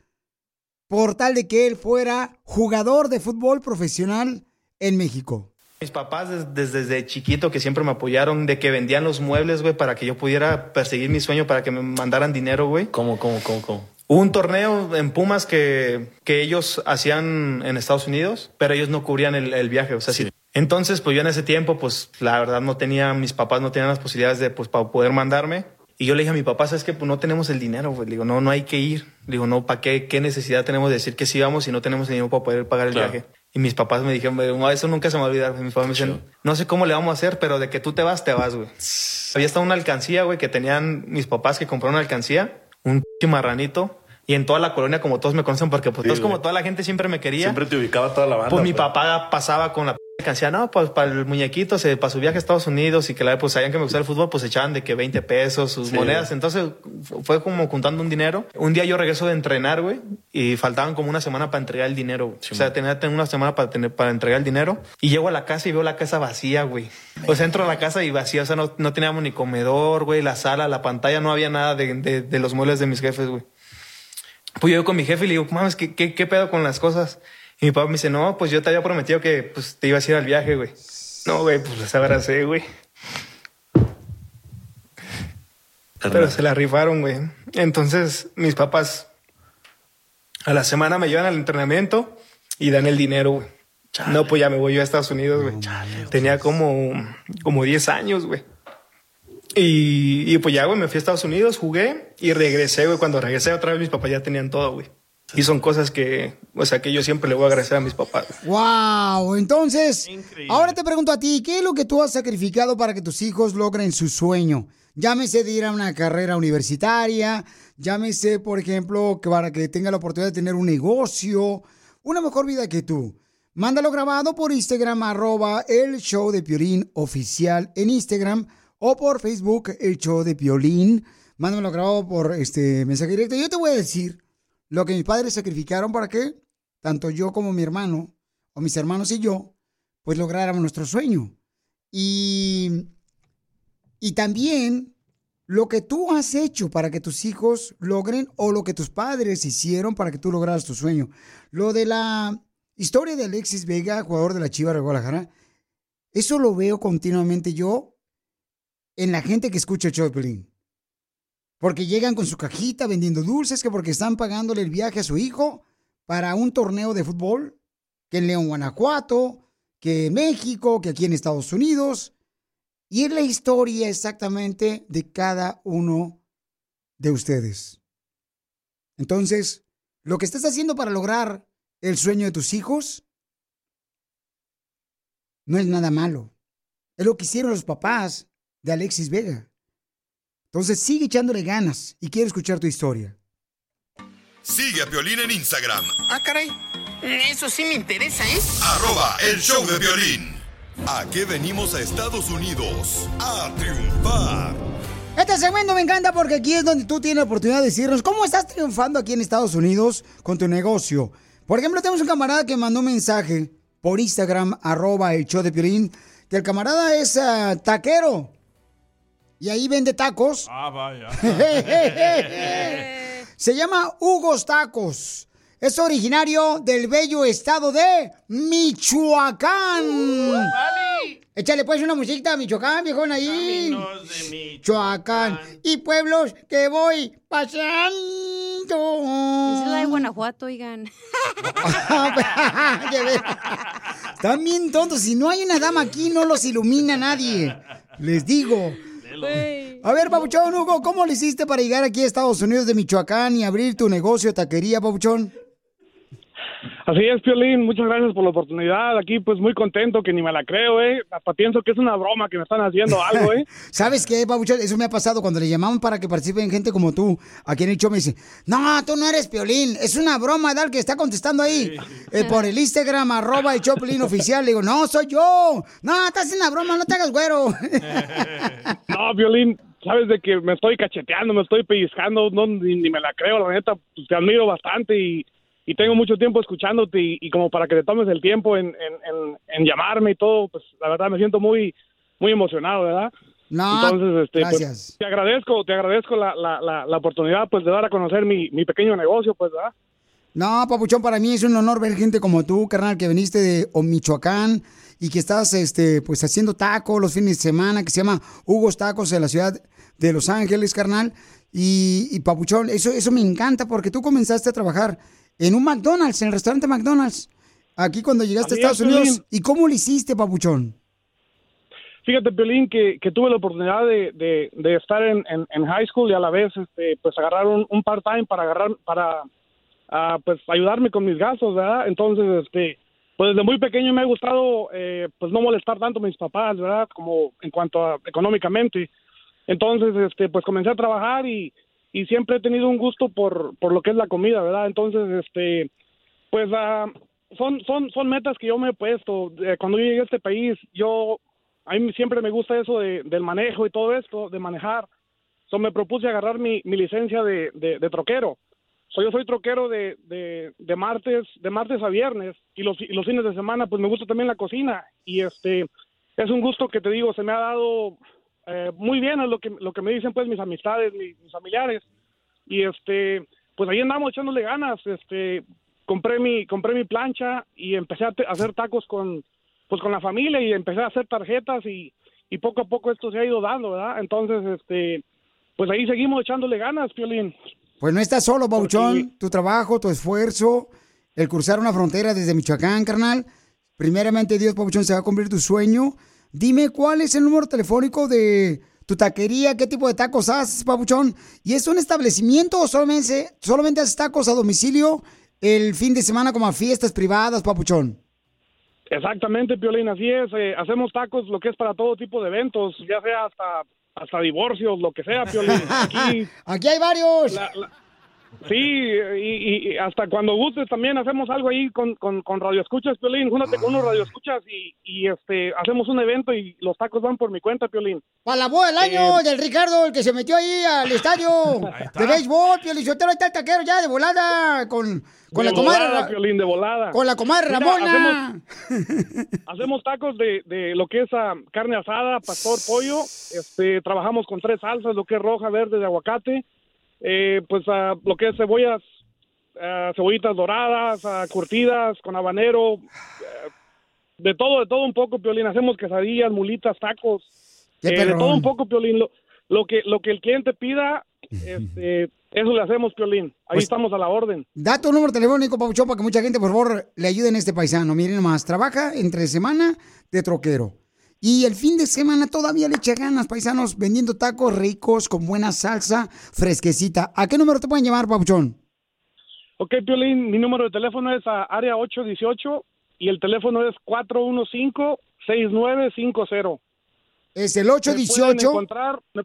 por tal de que él fuera jugador de fútbol profesional en México. Mis papás des- desde, desde chiquito que siempre me apoyaron, de que vendían los muebles, güey, para que yo pudiera perseguir mi sueño, para que me mandaran dinero, güey. ¿Cómo, cómo, cómo, cómo? Hubo un torneo en Pumas que, que ellos hacían en Estados Unidos, pero ellos no cubrían el, el viaje, o sea, sí. Entonces, pues yo en ese tiempo, pues la verdad no tenía, mis papás no tenían las posibilidades de, pues, para poder mandarme. Y yo le dije a mi papá, ¿sabes qué? Pues no tenemos el dinero, güey. Le digo, no, no hay que ir. Le digo, no, ¿para qué? ¿Qué necesidad tenemos de decir que sí vamos si no tenemos el dinero para poder pagar el Claro. viaje? Y mis papás me dijeron, "No, eso nunca se me va a olvidar. Mis papás me dicen, no sé cómo le vamos a hacer, pero de que tú te vas, te vas, güey. Había estado una alcancía, güey, que tenían mis papás que compraron una alcancía, un marranito. Y en toda la colonia, como todos me conocen, porque pues Sí, todos, como toda la gente siempre me quería. Siempre te ubicaba toda la banda. Pues mi papá pasaba con la alcancía, no, pues para el muñequito, se, para su viaje a Estados Unidos y que la pues sabían que me gustaba el fútbol, pues echaban de que 20 pesos, sus Sí. monedas. Entonces fu- fue como juntando un dinero. Un día yo regreso de entrenar, güey, y faltaban como una semana para entregar el dinero. o sea, tenía, tenía una semana para, tener, para entregar el dinero. Y llego a la casa y veo la casa vacía, güey. O sea, entro a la casa y vacía, o sea, no, no teníamos ni comedor, güey, la sala, la pantalla, no había nada de, de- de los muebles de mis jefes, güey. Pues yo con mi jefe y le digo, mames, ¿qué, qué, qué pedo con las cosas? Y mi papá me dice, no, pues yo te había prometido que pues, te ibas a ir al viaje, güey. No, güey, pues les abracé, güey. Pero se la rifaron, güey. Entonces, mis papás a la semana me llevan al entrenamiento y dan el dinero, güey. No, pues ya me voy yo a Estados Unidos, güey. Tenía como, como 10 años, güey. Y, y pues ya, güey, me fui a Estados Unidos, jugué y regresé, güey. Cuando regresé otra vez, mis papás ya tenían todo, güey. Y son cosas que, o sea, que yo siempre le voy a agradecer a mis papás. Wow, entonces, ahora te pregunto a ti, ¿qué es lo que tú has sacrificado para que tus hijos logren su sueño? Llámese de ir a una carrera universitaria, llámese, por ejemplo, que para que tenga la oportunidad de tener un negocio, una mejor vida que tú. Mándalo grabado por Instagram, arroba el show de Piolín oficial en Instagram o por Facebook, el show de Piolín. Mándamelo grabado por este mensaje directo. Yo te voy a decir lo que mis padres sacrificaron para que tanto yo como mi hermano, o mis hermanos y yo, pues lográramos nuestro sueño. Y, y también lo que tú has hecho para que tus hijos logren o lo que tus padres hicieron para que tú lograras tu sueño. Lo de la historia de Alexis Vega, jugador de la Chiva de Guadalajara, eso lo veo continuamente yo en la gente que escucha el show de. Porque llegan con su cajita vendiendo dulces, que porque están pagándole el viaje a su hijo para un torneo de fútbol, que en León, Guanajuato, que en México, que aquí en Estados Unidos. Y es la historia exactamente de cada uno de ustedes. Entonces, lo que estás haciendo para lograr el sueño de tus hijos no es nada malo. Es lo que hicieron los papás de Alexis Vega. Entonces sigue echándole ganas y quiero escuchar tu historia. Sigue a Piolín en Instagram, Ah, caray. Eso sí me interesa, ¿eh? arroba el show de violín. ¿A qué venimos a Estados Unidos? A triunfar. Este segmento me encanta porque aquí es donde tú tienes la oportunidad de decirnos cómo estás triunfando aquí en Estados Unidos con tu negocio. Por ejemplo, tenemos un camarada que mandó un mensaje por Instagram, arroba el show de Piolín, que el camarada es ah, taquero. Y ahí vende tacos. Ah, vaya. Se llama Hugos Tacos. Es originario del bello estado de Michoacán. Échale pues una musiquita a Michoacán, viejón, ahí. Michoacán. Y pueblos que voy pasando. Esa es la de Guanajuato, oigan. Están bien tontos. Si no hay una dama aquí, no los ilumina nadie. Les digo. A ver, Papuchón, Hugo, ¿cómo le hiciste para llegar aquí a Estados Unidos de Michoacán y abrir tu negocio de taquería, Papuchón? Así es, Piolín, muchas gracias por la oportunidad. Aquí, pues, muy contento, que ni me la creo, ¿eh? Hasta pienso que es una broma, que me están haciendo algo, ¿eh? ¿Sabes qué? Eso me ha pasado cuando le llamamos para que participen gente como tú. Aquí en el show me dice, no, tú no eres Piolín, es una broma, Dal, que está contestando ahí. eh, por el Instagram, arroba el Choplin oficial. Le digo, no, soy yo. No, estás en la broma, no te hagas güero. No, Piolín, sabes de que me estoy cacheteando, me estoy pellizcando, no, ni, ni me la creo, la neta, pues, te admiro bastante y, y tengo mucho tiempo escuchándote y, y como para que te tomes el tiempo en, en, en, en llamarme y todo, pues la verdad me siento muy, muy emocionado, ¿verdad? No, Entonces, este, pues, gracias. te agradezco, te agradezco la, la, la, la oportunidad, pues, de dar a conocer mi, mi pequeño negocio, pues, ¿verdad? No, Papuchón, para mí es un honor ver gente como tú, carnal, que viniste de Michoacán y que estás este, pues haciendo tacos los fines de semana, que se llama Hugo's Tacos en la ciudad de Los Ángeles, carnal. Y, y Papuchón, eso, eso me encanta porque tú comenzaste a trabajar en un McDonald's, en el restaurante McDonald's, aquí cuando llegaste a Estados es, Unidos. ¿Y cómo lo hiciste, Papuchón? Fíjate, Piolín, que, que tuve la oportunidad de, de, de estar en, en, en high school y a la vez, este, pues, agarrar un, un part-time para agarrar, para, ah, pues, ayudarme con mis gastos, ¿verdad? Entonces, este, pues, desde muy pequeño me ha gustado, eh, pues, no molestar tanto a mis papás, ¿verdad? Como en cuanto a económicamente. Entonces, este, pues, comencé a trabajar y, y siempre he tenido un gusto por, por lo que es la comida, ¿verdad? Entonces, este, pues, ah, son, son, son metas que yo me he puesto. Eh, cuando yo llegué a este país, yo a mí siempre me gusta eso de, del manejo y todo esto, de manejar. So, me propuse agarrar mi, mi licencia de, de, troquero. So, yo soy troquero de, de, de martes de martes a viernes y los, y los fines de semana pues me gusta también la cocina y este es un gusto que te digo se me ha dado eh, muy bien es lo que lo que me dicen pues mis amistades mis, mis familiares y este pues ahí andamos echándole ganas este compré mi compré mi plancha y empecé a hacer tacos con pues con la familia y empecé a hacer tarjetas y, y poco a poco esto se ha ido dando, ¿verdad? Entonces, este, pues ahí seguimos echándole ganas, Piolín. Pues no estás solo, Papuchón. Tu trabajo, tu esfuerzo, el cruzar una frontera desde Michoacán, carnal. Primeramente, Dios, Papuchón, se va a cumplir tu sueño. Dime cuál es el número telefónico de tu taquería, qué tipo de tacos haces, papuchón. ¿Y es un establecimiento o solamente, solamente haces tacos a domicilio el fin de semana como a fiestas privadas, papuchón? Exactamente, Piolín, así es. eh, hacemos tacos, lo que es para todo tipo de eventos, ya sea hasta hasta divorcios, lo que sea, Piolín. Aquí, Aquí hay varios. la- la- sí, y, y hasta cuando gustes también hacemos algo ahí con, con, con Radio Escuchas, Piolín. Júntate con unos Radio Escuchas y, y este, hacemos un evento y los tacos van por mi cuenta, Piolín. Para la boda del año Eh, del Ricardo, el que se metió ahí al estadio de béisbol, Piolichotero, ahí está el taquero ya de volada con, con de la volada, Piolín, de volada. con la comadre Mira, Ramona. hacemos- Hacemos tacos de, de lo que es ah, carne asada, pastor, pollo. Este, trabajamos con tres salsas, lo que es roja, verde, de aguacate. Eh, pues ah, lo que es cebollas, ah, cebollitas doradas, ah, curtidas, con habanero. eh, de todo, de todo un poco, Piolín. Hacemos quesadillas, mulitas, tacos. Eh, de todo un poco, Piolín. Lo, lo que, lo que el cliente pida, este, eso le hacemos, Piolín. Ahí Pues- estamos a la para Da tu número telefónico, Papuchón, para que mucha gente, por favor, le ayude en este paisano. Miren nomás, trabaja entre semana de troquero. Y el fin de semana todavía le echa ganas, paisanos, vendiendo tacos ricos, con buena salsa, fresquecita. ¿A qué número te pueden llamar, Papuchón? Ok, Piolín, mi número de teléfono es a área 818 y el teléfono es 415-6950. Es el Me pueden 818 encontrar, me-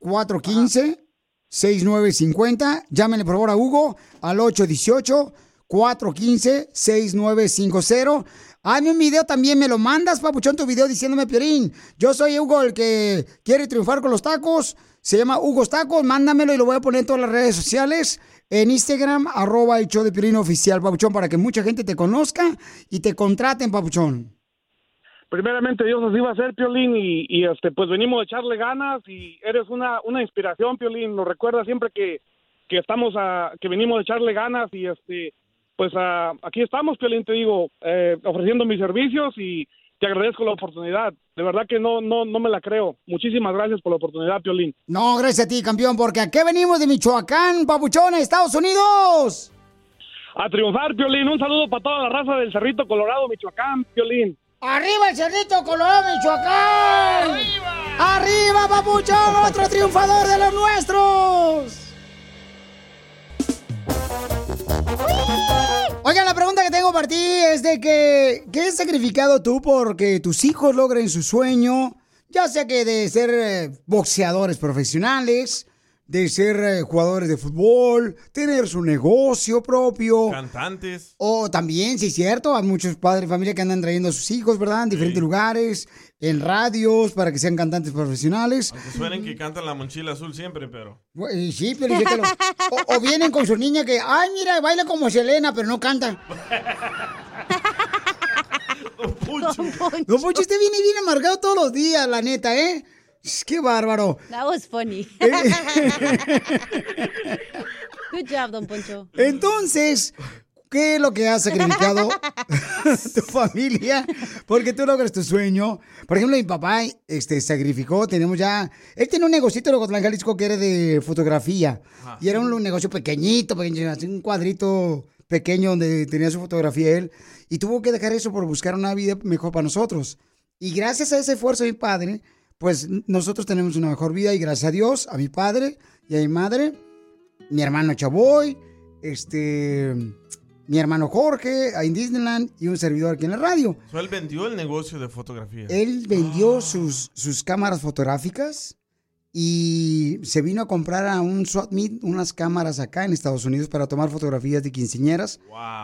415-6950. Llámenle por favor a Hugo al 818-415-6950. Hazme un video también, me lo mandas, papuchón, tu video diciéndome, Piorín, yo soy Hugo el que quiere triunfar con los tacos. Se llama Hugo's Tacos, mándamelo y lo voy a poner en todas las redes sociales. En Instagram, arroba el show de Piolín oficial, papuchón, para que mucha gente te conozca y te contraten, papuchón. primeramente Dios así va a ser, Piolín, y, y, este, pues venimos a echarle ganas y eres una, una inspiración, Piolín. Nos recuerda siempre que, que estamos a, que venimos a echarle ganas y este, pues a- aquí estamos, Piolín, te digo, eh, ofreciendo mis servicios y te agradezco la oportunidad. De verdad que no, no, no me la creo. Muchísimas gracias por la oportunidad, Piolín. No, gracias a ti, campeón, porque aquí venimos de Michoacán, papuchón, Estados Unidos. A triunfar, Piolín. Un saludo para toda la raza del Cerrito Colorado, Michoacán, Piolín. ¡Arriba el Cerrito Colorado, Michoacán! ¡Arriba! ¡Arriba, papuchón! ¡Otro triunfador de los nuestros! Oigan, la pregunta que tengo para ti es de que, ¿qué has sacrificado tú porque tus hijos logren su sueño? Ya sea que de ser eh, boxeadores profesionales, de ser eh, jugadores de fútbol, tener su negocio propio. Cantantes. O también, sí es cierto, hay muchos padres de familia que andan trayendo a sus hijos, ¿verdad? En diferentes lugares, en radios, para que sean cantantes profesionales. Que suenen que cantan la mochila azul siempre, pero. Y sí, pero yo te lo- o, o vienen con su niña que, ay, mira, baila como Selena, pero no canta. Don Poncho, usted viene bien amargado todos los días, la neta, ¿eh? Qué bárbaro. That was funny. Good job, Don Poncho. Entonces, ¿qué es lo que ha sacrificado tu familia? Porque tú logras tu sueño. Por ejemplo, mi papá este, sacrificó, tenemos ya... Él tiene un negocito en Ocotlán, Jalisco, que era de fotografía. Y era un, un negocio pequeñito, pequeño, así un cuadrito pequeño donde tenía su fotografía él. Y tuvo que dejar eso por buscar una vida mejor para nosotros. Y gracias a ese esfuerzo de mi padre, pues nosotros tenemos una mejor vida y gracias a Dios, a mi padre y a mi madre, mi hermano Chaboy, este, mi hermano Jorge, en Disneyland y un servidor aquí en la radio. So, él vendió el negocio de fotografía. Él vendió sus, sus cámaras fotográficas y se vino a comprar a un meet unas cámaras acá en Estados Unidos para tomar fotografías de quinceañeras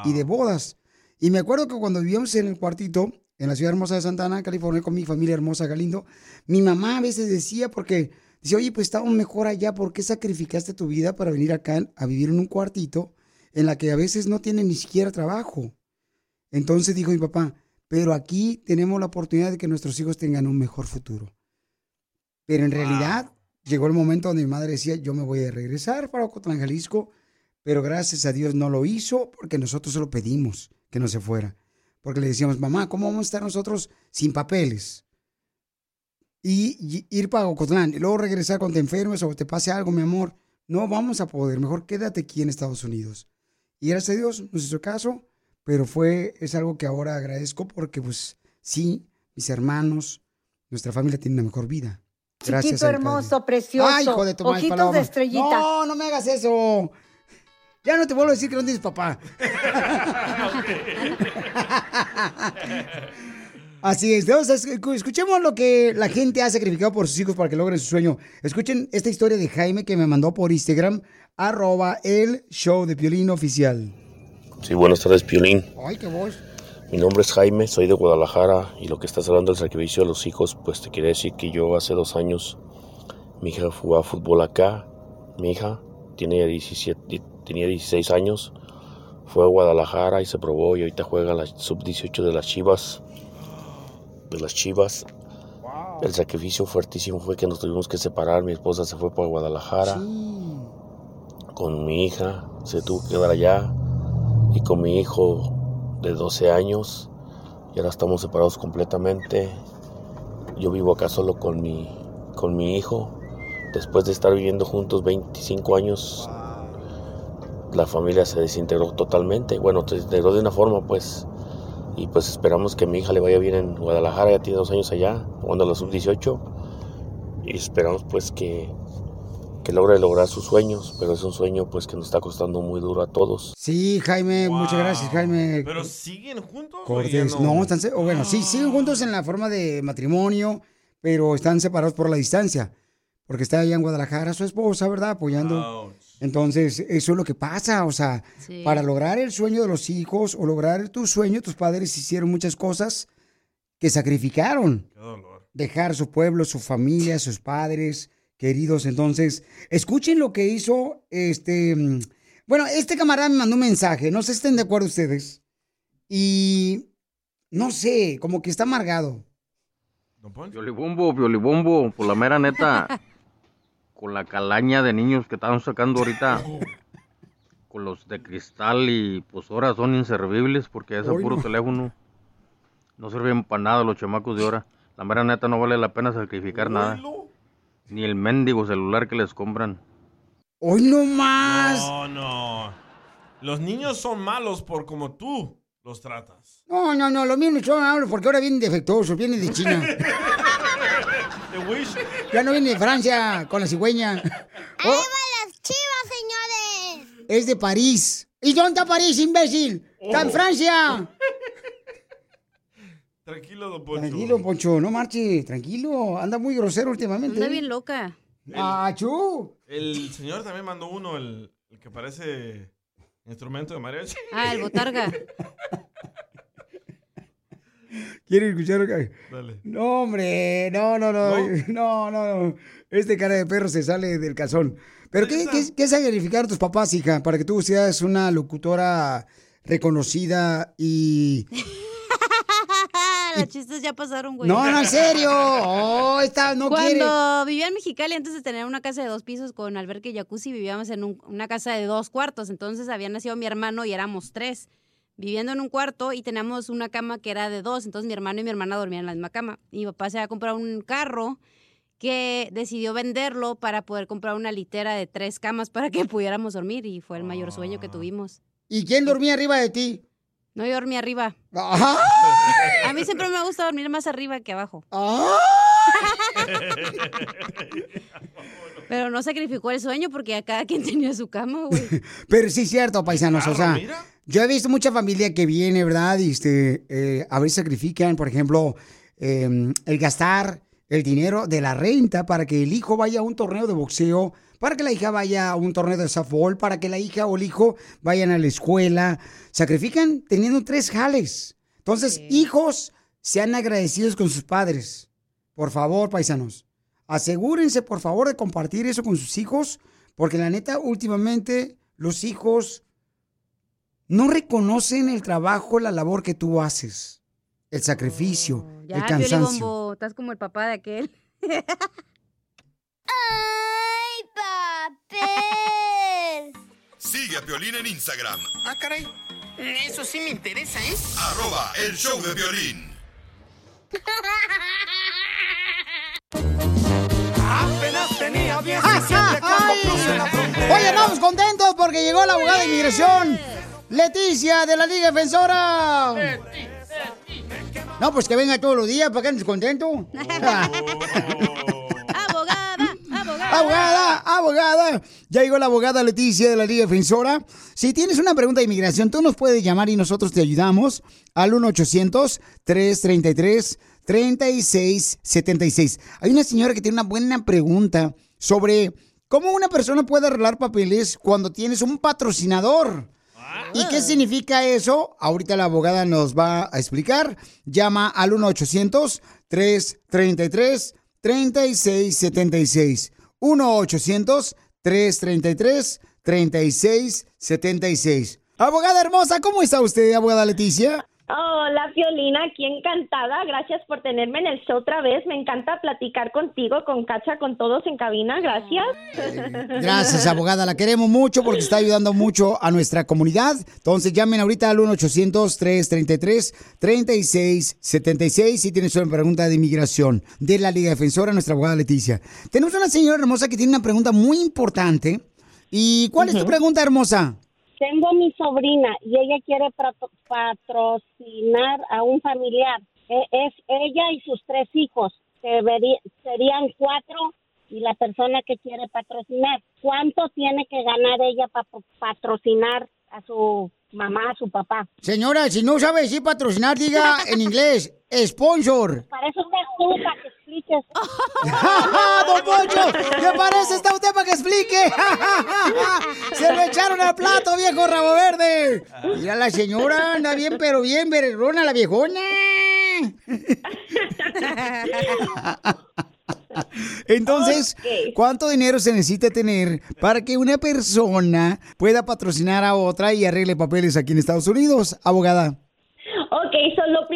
y de bodas. Y me acuerdo que cuando vivíamos en el cuartito, en la ciudad hermosa de Santa Ana, California, con mi familia hermosa Galindo, mi mamá a veces decía, porque decía, oye, pues estamos mejor allá, ¿por qué sacrificaste tu vida para venir acá a vivir en un cuartito en la que a veces no tiene ni siquiera trabajo? Entonces dijo mi papá, pero aquí tenemos la oportunidad de que nuestros hijos tengan un mejor futuro. Pero en realidad llegó el momento donde mi madre decía, yo me voy a regresar para Ocotlán, Jalisco, pero gracias a Dios no lo hizo porque nosotros solo pedimos que no se fuera. Porque le decíamos, mamá, ¿cómo vamos a estar nosotros sin papeles? Y, y ir para Ocotlán y luego regresar cuando te enfermes o te pase algo, mi amor. No vamos a poder, mejor quédate aquí en Estados Unidos. Y gracias a Dios nos hizo caso, pero fue, es algo que ahora agradezco porque pues sí, mis hermanos, nuestra familia tiene una mejor vida. Gracias, Chiquito, hermoso, Padre. precioso. Ay, hijo de Ojitos de estrellita. No, no me hagas eso. Ya no te vuelvo a decir que no tienes papá. Así es. Entonces, escu- escuchemos lo que la gente ha sacrificado por sus hijos para que logren su sueño. Escuchen esta historia de Jaime que me mandó por Instagram, arroba el show de Piolín oficial. Sí, buenas tardes, Piolín. Ay, qué voz. Mi nombre es Jaime, soy de Guadalajara y lo que estás hablando del sacrificio de los hijos, pues te quería decir que yo hace dos años, mi hija jugaba fútbol acá, mi hija tiene 17, tenía 16 años, fue a Guadalajara y se probó y ahorita juega la sub-18 de las Chivas, de las Chivas. El sacrificio fuertísimo fue que nos tuvimos que separar, mi esposa se fue para Guadalajara con mi hija, se tuvo que quedar allá y con mi hijo de 12 años y ahora estamos separados completamente. Yo vivo acá solo con mi, con mi hijo. Después de estar viviendo juntos 25 años, la familia se desintegró totalmente. Bueno, se desintegró de una forma, pues. Y pues esperamos que a mi hija le vaya bien en Guadalajara, ya tiene dos años allá, jugando a la sub-18. Y esperamos pues que, que logre lograr sus sueños, pero es un sueño pues que nos está costando muy duro a todos. Sí, Jaime, muchas gracias, Jaime. ¿Pero siguen juntos? o Cortés. ya No, están, se- o bueno, sí, siguen juntos en la forma de matrimonio, pero están separados por la distancia. Porque está allá en Guadalajara su esposa, ¿verdad? Apoyando. Entonces, eso es lo que pasa. O sea, Sí. para lograr el sueño de los hijos o lograr tu sueño, tus padres hicieron muchas cosas que sacrificaron. Dejar su pueblo, su familia, sus padres queridos. Entonces, escuchen lo que hizo este. mm, Bueno, este camarada me mandó un mensaje. No sé si estén de acuerdo ustedes. Y no sé, como que está amargado. Violibombo, violibombo, por la mera neta, con la calaña de niños que estaban sacando ahorita, con los de cristal y pues ahora son inservibles porque ese Hoy puro no. teléfono no sirven para nada los chamacos de ahora. La mera neta no vale la pena sacrificar nada. Ni el mendigo celular que les compran. Hoy no más. No, no. Los niños son malos por como tú los tratas. No, no, no, lo mismo son malos porque ahora vienen defectuosos, vienen de China. Ya no vienen de Francia con la cigüeña. Oh, las chivas, señores! es de París. ¿Y dónde está París, imbécil? Está en Oh. Francia. Tranquilo, don Poncho. Tranquilo, Poncho, no marche, tranquilo. Anda muy grosero últimamente. Anda bien loca. Ah, chu. El señor también mandó uno, el, el que parece instrumento de mariachi. Ah, el botarga. ¿Quiere escuchar? Dale. No, hombre, no, no, no, no, no, no. Este cara de perro se sale del calzón. ¿Pero qué, qué, qué sacrificaron tus papás, hija, para que tú seas una locutora reconocida y... Los chistes ya pasaron, güey. No, no, en serio. Oh, esta no Cuando quiere. vivía en Mexicali, antes de tener una casa de dos pisos con alberca y jacuzzi, vivíamos en un- una casa de dos cuartos. Entonces había nacido mi hermano y éramos tres, viviendo en un cuarto y teníamos una cama que era de dos. Entonces mi hermano y mi hermana dormían en la misma cama. Y mi papá se había comprado un carro que decidió venderlo para poder comprar una litera de tres camas para que pudiéramos dormir y fue el mayor sueño que tuvimos. ¿Y quién dormía arriba de ti? No, yo dormía arriba. A mí siempre me ha gustado dormir más arriba que abajo. Pero no sacrificó el sueño porque a cada quien tenía su cama, güey. Pero sí es cierto, paisanos. O sea, mira. Yo he visto mucha familia que viene, ¿verdad? Y este, eh, a veces sacrifican, por ejemplo, eh, el gastar el dinero de la renta para que el hijo vaya a un torneo de boxeo, para que la hija vaya a un torneo de softball, para que la hija o el hijo vayan a la escuela. Sacrifican teniendo tres jales. Entonces, hijos, sean agradecidos con sus padres. Por favor, paisanos. Asegúrense, por favor, de compartir eso con sus hijos, porque la neta, últimamente, los hijos no reconocen el trabajo, la labor que tú haces, el sacrificio, Ya, el cansancio. Bombo, estás como el papá de aquel. ¡Ay, papel! Sigue a Piolín en Instagram, Ah, caray. Eso sí me interesa, ¿eh? arroba el show de violín. Apenas tenía 17 cuando crucé la frontera. Oye, vamos contentos porque llegó la abogada de inmigración, Leticia de la Liga Defensora. No, pues que venga todos los días para que andes contento. abogada, abogada. Ya llegó la abogada Leticia de la Liga Defensora. Si tienes una pregunta de inmigración, tú nos puedes llamar y nosotros te ayudamos al 1-800-333-3676. Hay una señora que tiene una buena pregunta sobre cómo una persona puede arreglar papeles cuando tienes un patrocinador. ¿Y qué significa eso? Ahorita la abogada nos va a explicar. Llama al 1-800-333-3676. 1-800-333-3676. Abogada hermosa, ¿cómo está usted, abogada Leticia? Hola, Violina, aquí encantada. Gracias por tenerme en el show otra vez. Me encanta platicar contigo, con Cacha, con todos en cabina. Gracias. Gracias, abogada. La queremos mucho porque está ayudando mucho a nuestra comunidad. Entonces llamen ahorita al 1-800-333-3676 si tienes una pregunta de inmigración de la Liga Defensora, nuestra abogada Leticia. Tenemos una señora hermosa que tiene una pregunta muy importante. ¿Y cuál es tu pregunta, hermosa? Tengo mi sobrina y ella quiere patro- patrocinar a un familiar. E- Es ella y sus tres hijos. Severi- serían cuatro y la persona que quiere patrocinar. ¿Cuánto tiene que ganar ella para patrocinar a su mamá, a su papá? Señora, si no sabe decir patrocinar, diga en inglés, sponsor. Para eso estás tú, para que expliques. ¡Don Poncho! ¿Qué parece está usted para que explique? ¡Se lo echaron al plato, viejo rabo verde! Mira, la señora anda bien, pero bien verrona la viejona. Entonces, ¿cuánto dinero se necesita tener para que una persona pueda patrocinar a otra y arregle papeles aquí en Estados Unidos, abogada? Ok, so lo primero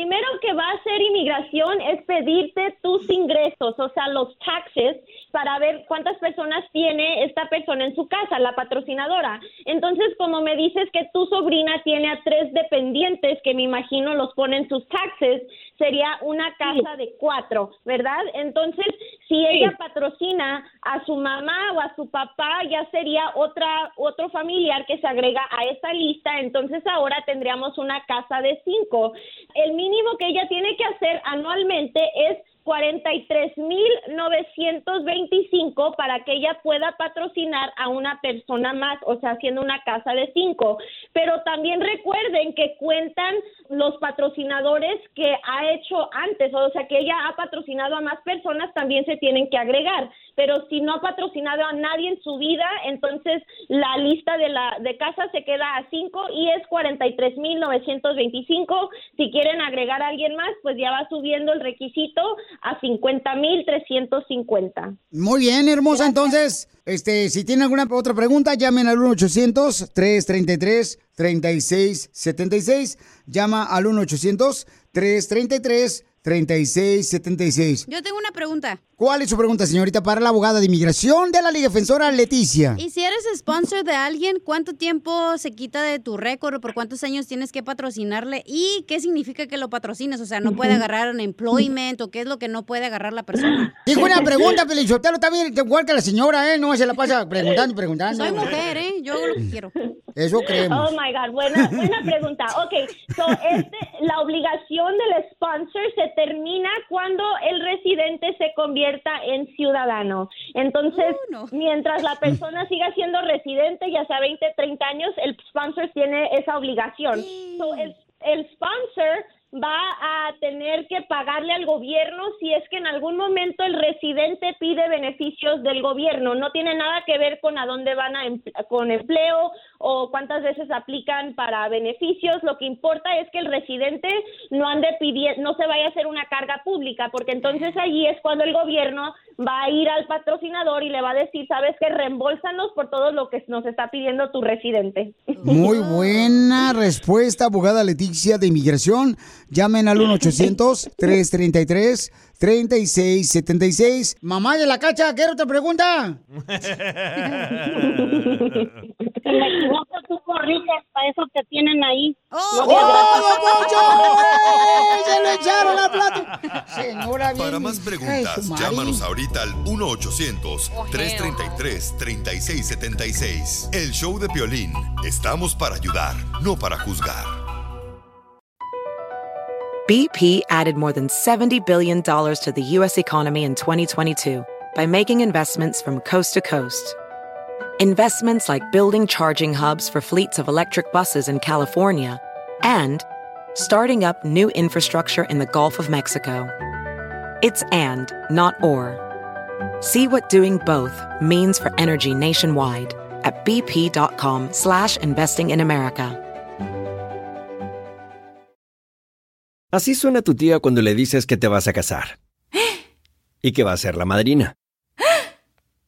que va a hacer inmigración es pedirte tus ingresos, o sea, los taxes, para ver cuántas personas tiene esta persona en su casa, la patrocinadora. Entonces, como me dices que tu sobrina tiene a tres dependientes, que me imagino los ponen sus taxes, sería una casa de cuatro, ¿verdad? Entonces, si ella patrocina a su mamá o a su papá, ya sería otra otro familiar que se agrega a esa lista, entonces ahora tendríamos una casa de cinco. El mínimo que ella tiene que hacer anualmente es 43.925 para que ella pueda patrocinar a una persona más, o sea, haciendo una casa de cinco. Pero también recuerden que cuentan los patrocinadores que ha hecho antes, o sea, que ella ha patrocinado a más personas, también se tienen que agregar. Pero si no ha patrocinado a nadie en su vida, entonces la lista de la de casa se queda a cinco y es 43.925. Si quieren agregar a alguien más, pues ya va subiendo el requisito a 50.350. Muy bien, hermosa. Entonces, este, si tiene alguna otra pregunta, llamen al 1-800-333-3676. Llama al 1-800-333-3676. Yo tengo una pregunta. ¿Cuál es su pregunta, señorita, para la abogada de inmigración de la Liga Defensora, Leticia? Y si eres sponsor de alguien, ¿cuánto tiempo se quita de tu récord? ¿Por cuántos años tienes que patrocinarle? ¿Y qué significa que lo patrocines? O sea, ¿no puede agarrar un employment o qué es lo que no puede agarrar la persona? Dijo una pregunta, Pelichotelo, también igual que la señora, ¿eh? No se la pasa preguntando y preguntando. Soy mujer, ¿eh? Yo hago lo que quiero. Eso creemos. Oh my God, buena, buena pregunta. Ok, so este, la obligación del sponsor se termina cuando el residente se convierta en ciudadano. Entonces, mientras la persona siga siendo residente, ya sea 20, 30 años, el sponsor tiene esa obligación. So, el, el sponsor va a tener que pagarle al gobierno si es que en algún momento el residente pide beneficios del gobierno. No tiene nada que ver con a dónde van a em- con empleo o cuántas veces aplican para beneficios. Lo que importa es que el residente no ande pidiendo, no se vaya a hacer una carga pública, porque entonces allí es cuando el gobierno va a ir al patrocinador y le va a decir, sabes que reembolsanos por todo lo que nos está pidiendo tu residente. Muy buena respuesta, abogada Leticia de Inmigración. Llamen al 1-800-333-3676. Mamá de la cacha, ¿qué otra pregunta? Tú para eso te tienen ahí. ¡Oh, No te agarras-. ¡Se lo echaron al plato! Señora, bien. Para más preguntas, llámanos ahorita al 1-800-333-3676. El show de Piolín. Estamos para ayudar, no para juzgar. BP added more than $70 billion to the U.S. economy in 2022 by making investments from coast to coast. Investments like building charging hubs for fleets of electric buses in California and starting up new infrastructure in the Gulf of Mexico. It's and, not or. See what doing both means for energy nationwide at bp.com slash investing in America. Así suena tu tía cuando le dices que te vas a casar. Y que va a ser la madrina.